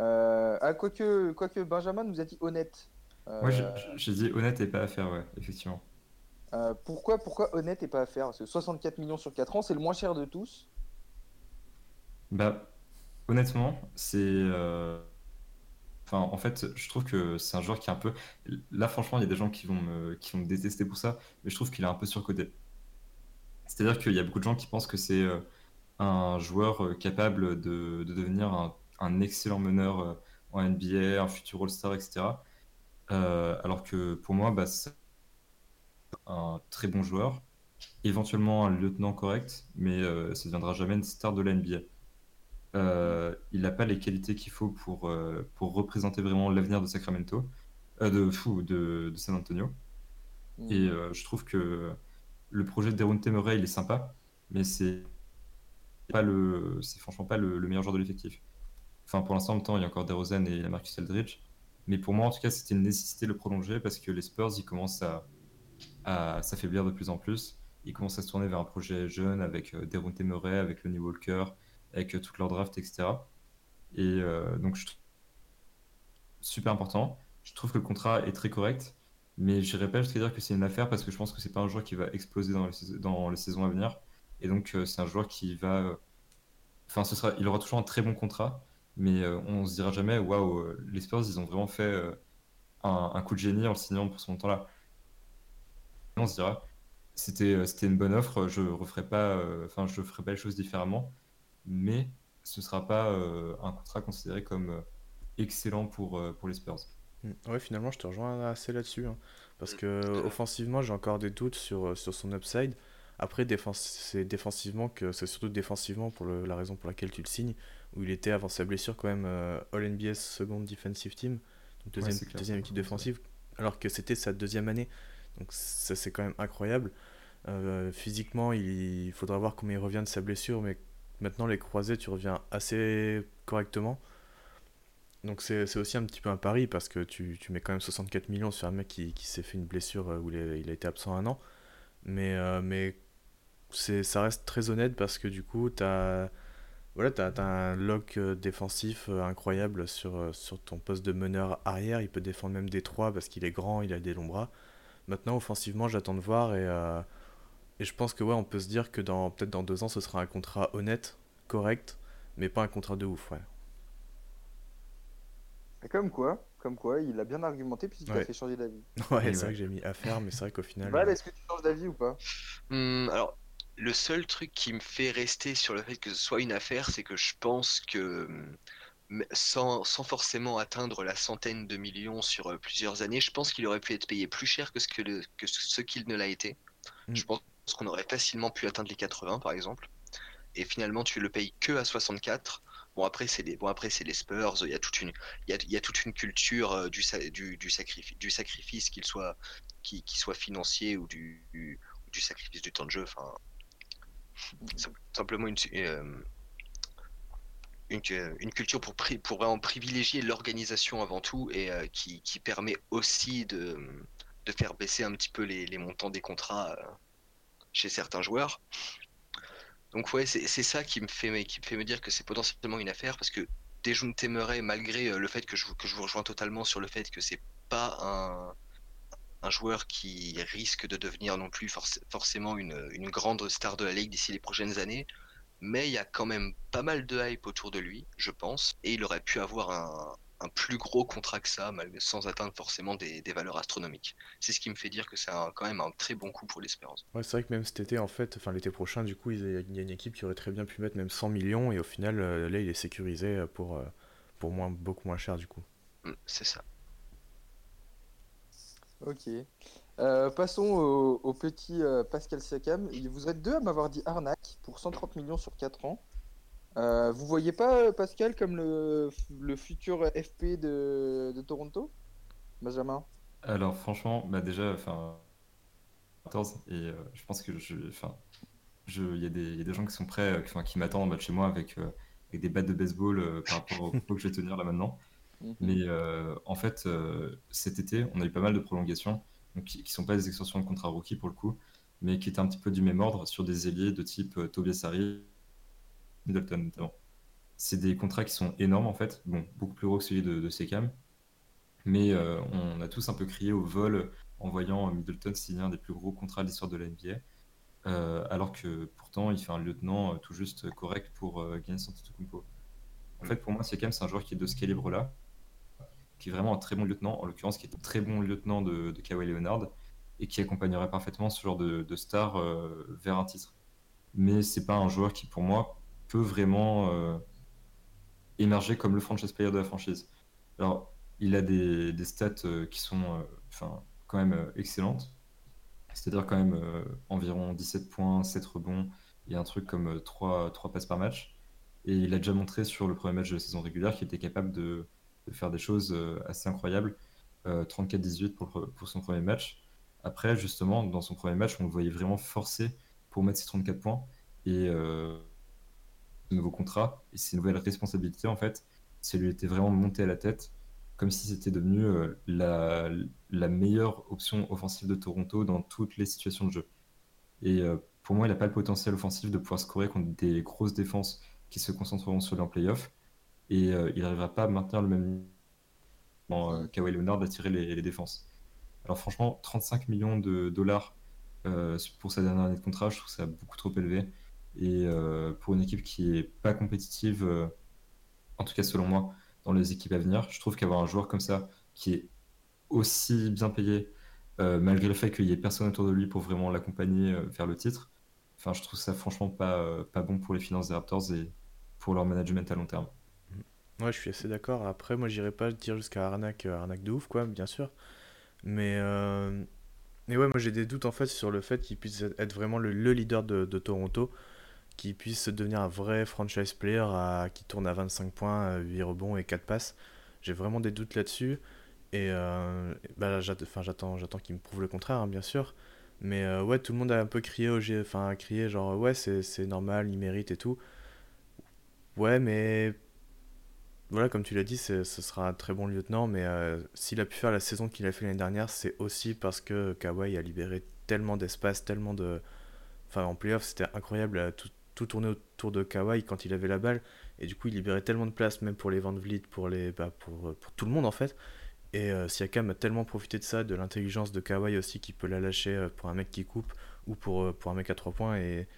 Euh, ah, quoique, quoique Benjamin nous a dit honnête. Moi j'ai dit honnête et pas à faire, ouais, effectivement. pourquoi, pourquoi honnête et pas à faire? Parce que 64 millions sur 4 ans, c'est le moins cher de tous. Bah, honnêtement, c'est Enfin, en fait, je trouve que c'est un joueur qui est un peu. Là, franchement, il y a des gens qui vont me, qui vont détester pour ça, mais je trouve qu'il est un peu surcoté. C'est-à-dire qu'il y a beaucoup de gens qui pensent que c'est euh, un joueur euh, capable de, de devenir un, un, excellent meneur euh, en NBA, un futur All-Star, etc. alors que pour moi, bah, c'est un très bon joueur, éventuellement un lieutenant correct, mais ça ne deviendra jamais une star de la NBA. Euh, il n'a pas les qualités qu'il faut pour, euh, pour représenter vraiment l'avenir de Sacramento, euh, de, fou, de, de, San Antonio. Mm. Et je trouve que le projet de Deron Murray, il est sympa, mais c'est pas le, c'est franchement pas le, meilleur joueur de l'effectif. Enfin, pour l'instant, en même temps, il y a encore DeRozan et Marcus Aldridge. Mais pour moi, en tout cas, c'était une nécessité de le prolonger parce que les Spurs, ils commencent à, à s'affaiblir de plus en plus. Ils commencent à se tourner vers un projet jeune avec Deron Murray, avec Lonnie Walker, avec euh, toute leur draft, etc. Et euh, donc, je super important. Je trouve que le contrat est très correct, mais je pas jusqu'à dire que c'est une affaire parce que je pense que c'est pas un joueur qui va exploser dans les, dans les saisons à venir. Et donc, euh, c'est un joueur qui va. Enfin, ce sera, il aura toujours un très bon contrat, mais on se dira jamais, waouh, les Spurs, ils ont vraiment fait un, coup de génie en le signant pour ce montant-là. On se dira, c'était, c'était une bonne offre, je referai pas, enfin, je ferai pas les choses différemment mais ce ne sera pas euh, un contrat considéré comme euh, excellent pour, euh, pour les Spurs. Mm. Ouais, finalement, je te rejoins assez là-dessus. Hein, parce que [CLEARS THROAT] offensivement, j'ai encore des doutes sur, sur son upside. Après, c'est défensivement que c'est surtout défensivement pour la raison pour laquelle tu le signes, où il était avant sa blessure quand même All NBA second defensive team, donc deuxième, deuxième équipe défensive, alors que c'était sa deuxième année. Donc ça c'est quand même incroyable. physiquement, il, il, faudra voir comment il revient de sa blessure, mais Maintenant, les croisés, tu reviens assez correctement. Donc c'est aussi un petit peu un pari parce que tu, tu, mets quand même 64 millions sur un mec qui, qui s'est fait une blessure euh, où il a, été absent un an. Mais, euh, ça reste très honnête parce que du coup, as, voilà, un lock euh, défensif incroyable sur, sur ton poste de meneur arrière. Il peut défendre même des trois parce qu'il est grand, il a des longs bras. Maintenant, offensivement, j'attends de voir et, et je pense que ouais, on peut se dire que dans peut-être dans deux ans, ce sera un contrat honnête, correct, mais pas un contrat de ouf, ouais. Comme quoi, comme quoi, il a bien argumenté puisqu'il a fait changer d'avis. [LAUGHS] Ouais, c'est vrai que j'ai mis à faire, mais c'est vrai qu'au final. Val, est-ce que tu changes d'avis ou pas? Hmm, Alors, le seul truc qui me fait rester sur le fait que ce soit une affaire, c'est que je pense que sans, forcément atteindre la centaine de millions sur euh, plusieurs années, je pense qu'il aurait pu être payé plus cher que ce qu'il que ce qu'il ne l'a été. Mm. Je pense qu'on aurait facilement pu atteindre les 80 par exemple. Et finalement, tu le payes que à 64. Bon après c'est les bon après c'est les Spurs. Il y a toute une il y a, toute une culture euh, du, du, du, sacrifice du sacrifice qu'il soit qui, soit financier ou du, du, sacrifice du temps de jeu. Enfin simplement une, euh, une, une, culture pour, pour vraiment privilégier l'organisation avant tout et euh, qui, qui, permet aussi de, de, faire baisser un petit peu les, les montants des contrats euh, chez certains joueurs. Donc ouais, c'est ça qui me, fait, qui me fait me dire que c'est potentiellement une affaire parce que Dejun Temeray, malgré le fait que je, que je vous rejoins totalement sur le fait que c'est pas un, un joueur qui risque de devenir non plus forcément une, une, grande star de la ligue d'ici les prochaines années. Mais il y a quand même pas mal de hype autour de lui, je pense, et il aurait pu avoir un, un plus gros contrat que ça, sans atteindre forcément des, des valeurs astronomiques. C'est ce qui me fait dire que c'est quand même un très bon coup pour l'espérance. Ouais, c'est vrai que même cet été, en fait, enfin l'été prochain, du coup, il y a une équipe qui aurait très bien pu mettre même 100 millions, et au final, euh, là, il est sécurisé pour, euh, pour moins, beaucoup moins cher, du coup. Mm, c'est ça. Ok. Euh, passons au, petit euh, Pascal Siakam. Vous êtes deux à m'avoir dit arnaque pour 130 millions sur 4 ans. Euh, vous voyez pas Pascal comme le, futur FP de, Toronto Benjamin? Alors franchement, bah déjà, enfin, 14 et je pense que je, enfin, je, il y, a des gens qui sont prêts, qui m'attendent chez moi avec, avec des battes de baseball par rapport au propos que je vais tenir là maintenant. Mhm. Mais euh, en fait, euh, cet été, on a eu pas mal de prolongations, donc, qui ne sont pas des extensions de contrat rookie pour le coup, mais qui étaient un petit peu du même ordre sur des ailiers de type euh, Tobias Harris, Middleton notamment. C'est des contrats qui sont énormes en fait, bon, beaucoup plus gros que celui de, Sekam, mais on a tous un peu crié au vol en voyant Middleton signer un des plus gros contrats de l'histoire de la NBA, alors que pourtant il fait un lieutenant tout juste correct pour gagner son Antetokounmpo. En fait, pour moi, Siakam, c'est un joueur qui est de ce calibre-là, qui est vraiment un très bon lieutenant, en l'occurrence qui est un très bon lieutenant de, de Kawhi Leonard, et qui accompagnerait parfaitement ce genre de, star euh, vers un titre. Mais c'est pas un joueur qui, pour moi, peut vraiment euh, émerger comme le franchise player de la franchise. Alors, il a des, stats euh, qui sont enfin, quand même excellentes. C'est-à-dire quand même environ 17 points, 7 rebonds, et un truc comme 3, 3 passes par match. Et il a déjà montré sur le premier match de la saison régulière qu'il était capable de, faire des choses euh, assez incroyables. 34-18 euh, pour, pour, son premier match. Après, justement, dans son premier match, on le voyait vraiment forcé pour mettre ses 34 points. Et euh, ce nouveau contrat et ses nouvelles responsabilités, en fait, ça lui était vraiment monté à la tête, comme si c'était devenu la, la, meilleure option offensive de Toronto dans toutes les situations de jeu. Et pour moi, il n'a pas le potentiel offensif de pouvoir scorer contre des grosses défenses qui se concentreront sur les playoff et euh, il n'arrivera pas à maintenir le même euh, Kawhi Leonard d'attirer les, les, défenses. Alors franchement, 35 millions de dollars euh, pour sa dernière année de contrat, je trouve ça beaucoup trop élevé. Et pour une équipe qui est pas compétitive, en tout cas selon moi, dans les équipes à venir, je trouve qu'avoir un joueur comme ça, qui est aussi bien payé, malgré le fait qu'il n'y ait personne autour de lui pour vraiment l'accompagner vers le titre, enfin, je trouve ça franchement pas, pas bon pour les finances des Raptors et pour leur management à long terme. Ouais, je suis assez d'accord. Après, moi, j'irai pas dire jusqu'à arnaque, euh, arnaque de ouf, quoi, bien sûr. Mais, euh... mais ouais, moi, j'ai des doutes en fait sur le fait qu'il puisse être vraiment le, leader de, de Toronto, qu'il puisse devenir un vrai franchise player à... qui tourne à 25 points, 8 rebonds et 4 passes. J'ai vraiment des doutes là-dessus. Et euh... bah, j'attends, j'attends qu'il me prouve le contraire, hein, bien sûr. Mais euh, ouais, tout le monde a un peu crié enfin, crié genre ouais, c'est normal, il mérite et tout. Ouais, mais voilà, comme tu l'as dit, ce sera un très bon lieutenant, mais euh, s'il a pu faire la saison qu'il a fait l'année dernière, c'est aussi parce que Kawhi a libéré tellement d'espace, tellement de. Enfin, en playoff, c'était incroyable. Tout, tout autour de Kawhi quand il avait la balle. Et du coup, il libérait tellement de place, même pour les Van Vliet, pour, les, bah, pour, pour tout le monde en fait. Et euh, Siakam a tellement profité de ça, de l'intelligence de Kawhi aussi, qui peut la lâcher euh, pour un mec qui coupe ou pour, euh, pour un mec à 3 points. Et,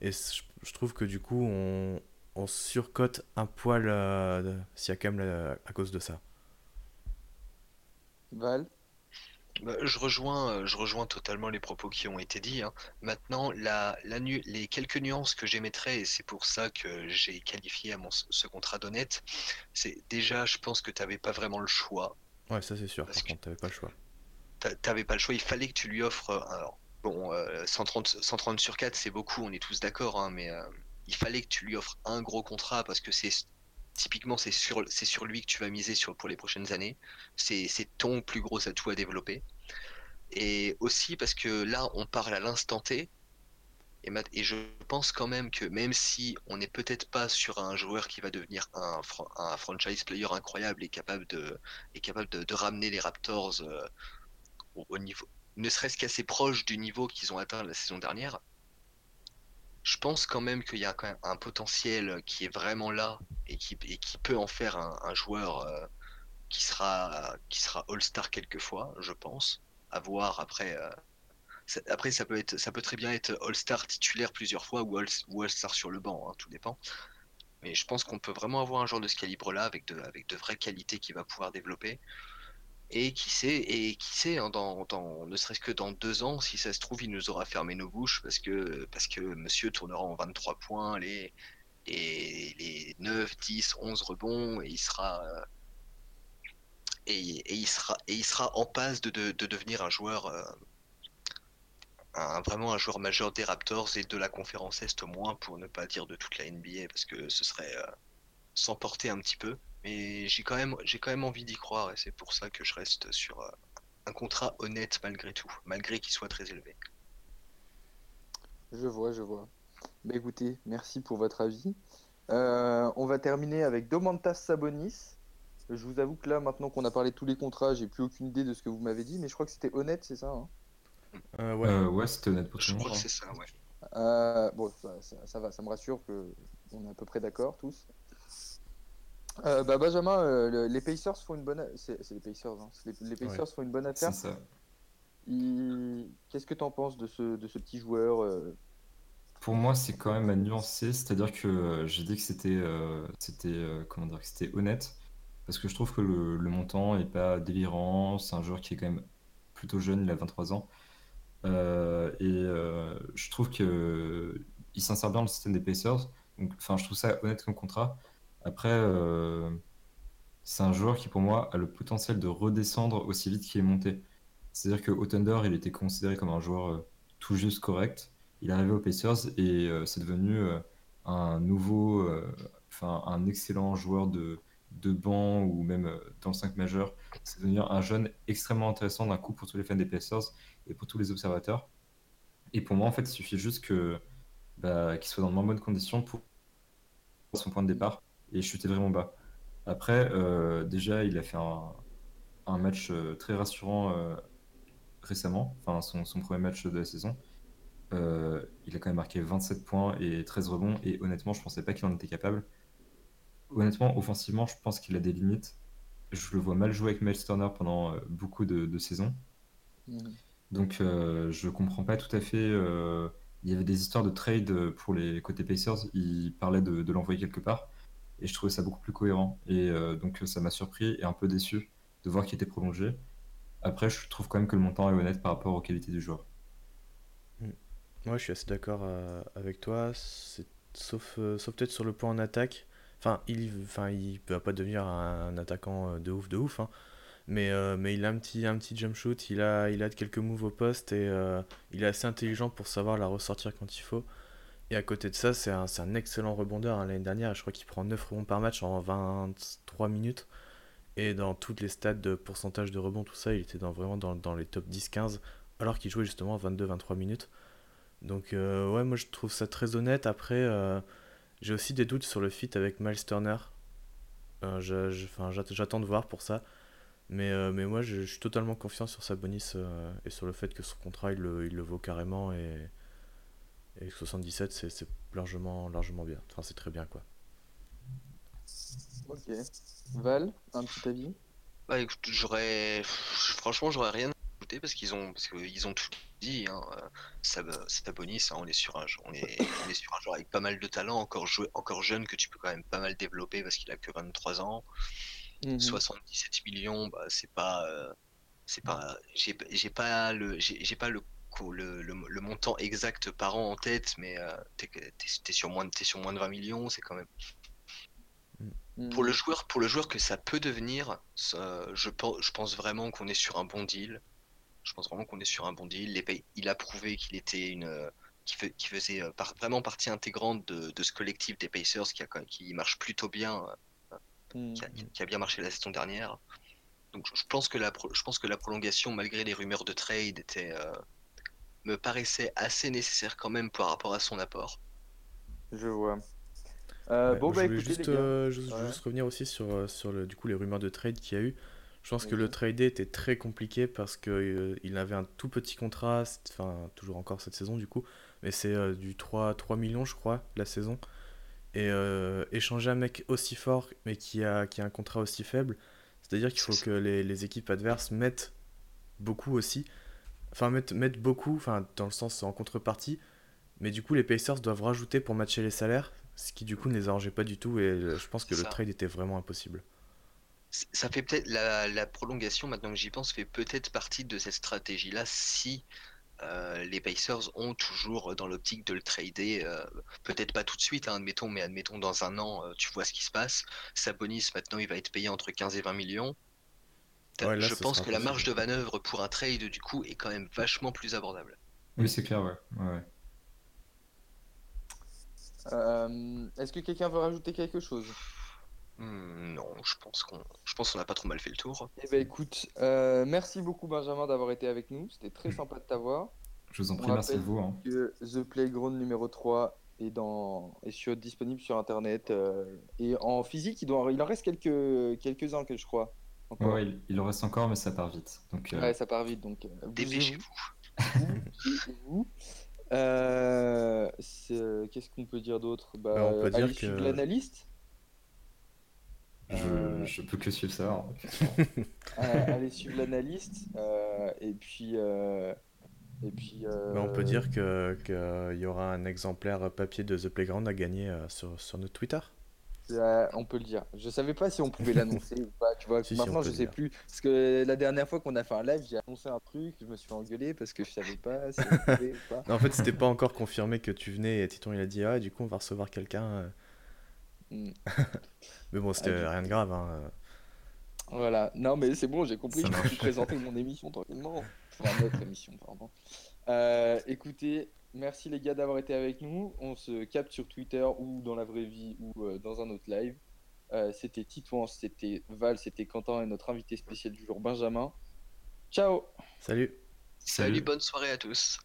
et je trouve que du coup, on, on surcote un poil Siakam à cause de ça. Je rejoins, je rejoins totalement les propos qui ont été dits. Hein. Maintenant, la, la les quelques nuances que j'émettrais, et c'est pour ça que j'ai qualifié à mon, ce contrat d'honnête, c'est déjà, je pense que tu n'avais pas vraiment le choix Ouais, ça c'est sûr. Parce Par contre, t'avais pas le choix. T'avais pas le choix. Il fallait que tu lui offres. Euh, alors, bon, 130, euh, 130 sur 4, c'est beaucoup, on est tous d'accord, hein, mais euh, il fallait que tu lui offres un gros contrat parce que c'est typiquement c'est sur, lui que tu vas miser pour les prochaines années. C'est, ton plus gros atout à développer. Et aussi parce que là, on parle à l'instant T. Et, je pense quand même que même si on n'est peut-être pas sur un joueur qui va devenir un, franchise player incroyable et capable de, est capable de, ramener les Raptors euh, au, niveau, ne serait-ce qu'assez proche du niveau qu'ils ont atteint la saison dernière, je pense quand même qu'il y a quand même un potentiel qui est vraiment là et qui, peut en faire un, joueur euh, qui sera, qui sera All-Star quelquefois, je pense. À voir après. Euh, après, ça peut, être, ça peut très bien être All-Star titulaire plusieurs fois ou All-Star sur le banc, hein, tout dépend. Mais je pense qu'on peut vraiment avoir un joueur de ce calibre-là avec de, avec de vraies qualités qu'il va pouvoir développer. Et qui sait, et qui sait, hein, ne serait-ce que dans deux ans, si ça se trouve, il nous aura fermé nos bouches parce que, parce que monsieur tournera en 23 points, les, les, les 9, 10, 11 rebonds, et il sera. Et, il sera, et il sera en passe de, de, devenir un joueur, euh, vraiment un joueur majeur des Raptors et de la conférence Est au moins, pour ne pas dire de toute la NBA, parce que ce serait euh, s'emporter un petit peu. Mais j'ai quand, même, j'ai quand même envie d'y croire, et c'est pour ça que je reste sur euh, un contrat honnête malgré tout, malgré qu'il soit très élevé. Je vois, je vois. Bah écoutez, merci pour votre avis. Euh, on va terminer avec Domantas Sabonis. Je vous avoue que là, maintenant qu'on a parlé de tous les contrats, j'ai plus aucune idée de ce que vous m'avez dit, mais je crois que c'était honnête, c'est ça hein? Euh, ouais, euh, ouais c'était honnête pour Je crois que c'est ça, ouais. Euh, bon, ça, va, ça me rassure que on est à peu près d'accord tous. Bah Benjamin, les Pacers font une bonne, c'est les Pacers, hein. les, Pacers font une bonne affaire. C'est ça. Qu'est-ce que tu en penses de ce, de ce petit joueur Pour moi, c'est quand même à nuancer, c'est-à-dire que j'ai dit que c'était, c'était, comment dire, que c'était honnête, parce que je trouve que le, le montant est pas délirant. C'est un joueur qui est quand même plutôt jeune, il a 23 ans. Euh, et euh, je trouve que il s'insère bien dans le système des Pacers. Donc, enfin, je trouve ça honnête comme contrat. Après, euh, c'est un joueur qui, pour moi, a le potentiel de redescendre aussi vite qu'il est monté. C'est-à-dire que Thunder, il était considéré comme un joueur tout juste correct. Il est arrivé aux Pacers et c'est devenu un nouveau, enfin, un excellent joueur de, de banc ou même dans le 5 majeur. C'est devenu un jeune extrêmement intéressant d'un coup pour tous les fans des Pacers et pour tous les observateurs. Et pour moi, en fait, il suffit juste que bah, qu'il soit dans de moins bonnes conditions pour son point de départ et chuter vraiment bas. Après, euh, déjà, il a fait un, un match euh, très rassurant euh, récemment, enfin son, son, premier match de la saison. il a quand même marqué 27 points et 13 rebonds, et honnêtement, je pensais pas qu'il en était capable. Honnêtement, offensivement, je pense qu'il a des limites. Je le vois mal jouer avec Miles Turner pendant beaucoup de, de saisons. Mmh. Donc je comprends pas tout à fait. Il y avait des histoires de trade pour les côtés Pacers. Ils parlaient de, l'envoyer quelque part. Et je trouvais ça beaucoup plus cohérent. Et euh, donc ça m'a surpris et un peu déçu de voir qu'il était prolongé. Après, je trouve quand même que le montant est honnête par rapport aux qualités du joueur. Moi, mm. je suis assez d'accord avec toi. Sauf, sauf peut-être sur le point en attaque. Enfin, il enfin, il peut pas devenir un, attaquant de ouf, de ouf. Hein. Mais, euh, mais il a un petit, un petit jump shoot, il a, il a quelques moves au poste et euh, il est assez intelligent pour savoir la ressortir quand il faut. Et à côté de ça, c'est un, un, excellent rebondeur. Hein. L'année dernière, je crois qu'il prend 9 rebonds par match en 23 minutes. Et dans toutes les stats de pourcentage de rebond, tout ça, il était vraiment dans, dans les top 10-15, alors qu'il jouait justement 22-23 minutes. Donc euh, ouais, moi je trouve ça très honnête. Après, j'ai aussi des doutes sur le fit avec Miles Turner. J'attends de voir pour ça. Mais, euh, mais moi, je, suis totalement confiant sur Sabonis euh, et sur le fait que son contrat, il le, il le vaut carrément. Et, Et 77, c'est c'est largement, largement bien. Enfin, c'est très bien, quoi. Ok. Val, un petit avis? Bah écoute, j'aurais. Franchement, j'aurais rien à ajouter parce qu'ils ont, parce qu'ils ont tout dit. Hein. Sab- Sabonis, hein, on est sur un, on est, [LAUGHS] on est sur un joueur avec pas mal de talent, encore, joué, encore jeune que tu peux quand même pas mal développer parce qu'il a que 23 ans. Mhm. 77 millions, bah, c'est pas, euh, c'est pas, j'ai j'ai pas le, j'ai pas le, le, le, le montant exact par an en tête, mais euh, t'es t'es sur moins de, sur moins de 20 millions, c'est quand même. Mhm. Pour le joueur, pour le joueur que ça peut devenir, ça, je pense, je pense vraiment qu'on est sur un bon deal. Je pense vraiment qu'on est sur un bon deal. Les il a prouvé qu'il était une, euh, qui, faisait euh, par- vraiment partie intégrante de, de ce collectif des Pacers qui, a, qui marche plutôt bien qui a, qui a bien marché la saison dernière. Donc je pense que la, je pense que la prolongation, malgré les rumeurs de trade, était, euh, me paraissait assez nécessaire quand même par rapport à son apport. Je vois. Euh, Ouais, bon, bah je voulais écoutez, juste, les gars. euh, juste, Ouais. juste revenir aussi sur, euh, sur le, du coup, les rumeurs de trade qu'il y a eu. Je pense que le trade était très compliqué parce que euh, il avait un tout petit contrat, enfin toujours encore cette saison du coup, mais c'est euh, du 3, 3 millions je crois la saison. Et euh, échanger un mec aussi fort mais qui a, qui a un contrat aussi faible, c'est-à-dire qu'il faut que les, les équipes adverses mettent beaucoup aussi, enfin mettent, mettent beaucoup, enfin dans le sens en contrepartie, mais du coup les Pacers doivent rajouter pour matcher les salaires, ce qui du coup ne les arrangeait pas du tout et euh, je pense que le trade était vraiment impossible. Ça fait peut-être la, la prolongation, maintenant que j'y pense, fait peut-être partie de cette stratégie-là si euh, les Pacers ont toujours dans l'optique de le trader, euh, peut-être pas tout de suite, hein, admettons, mais admettons dans un an, euh, tu vois ce qui se passe. Sabonis, maintenant, il va être payé entre 15 et 20 millions. T'as- Ouais, là, je pense que la marge de manœuvre pour un trade, du coup, est quand même vachement plus abordable. Oui, c'est clair, ouais. ouais, ouais. Euh, Est-ce que quelqu'un veut rajouter quelque chose? Hmm, non, je pense qu'on je pense qu'on a pas trop mal fait le tour. Eh ben écoute, euh, merci beaucoup Benjamin d'avoir été avec nous. C'était très sympa de t'avoir. Je vous en On prie, merci à vous. hein. Que The Playground numéro 3 est, dans... est sur... disponible sur internet euh, et en physique. Il, doit... il en reste quelques... quelques-uns que je crois. Encore. Ouais, il, il en reste encore, mais ça part vite. Donc, euh, Ouais, ça part vite donc. euh, Dépêchez-vous. [LAUGHS] Euh, c'est- Qu'est-ce qu'on peut dire d'autre? Bah, Bah, on peut dire allez que- suivre l'analyste? je, Euh, je peux que suivre ça. hein. [LAUGHS] Euh, allez suivre l'analyste. euh, et puis. euh, Et puis. euh, Mais on peut dire que qu'il y aura un exemplaire papier de The Playground à gagner euh, sur, sur notre Twitter. Euh, on peut le dire. Je savais pas si on pouvait [LAUGHS] l'annoncer ou pas. Tu vois, Si, maintenant je sais dire. plus. Parce que la dernière fois qu'on a fait un live, j'ai annoncé un truc, je me suis fait engueuler parce que je savais pas si on pouvait ou pas. [LAUGHS] Non, en fait, c'était pas encore confirmé que tu venais et Titon il a dit ah du coup on va recevoir quelqu'un. euh. Mm. [LAUGHS] Mais bon, c'était Ah, rien de grave. Hein. Voilà. Non, mais c'est bon, j'ai compris. Ça je peux présenter mon émission tranquillement. Enfin, notre émission, pardon. Euh, écoutez, merci les gars d'avoir été avec nous. On se capte sur Twitter ou dans la vraie vie ou euh, dans un autre live. Euh, c'était Titouan, c'était Val, c'était Quentin et notre invité spécial du jour, Benjamin. Ciao Salut. Salut, bonne soirée à tous.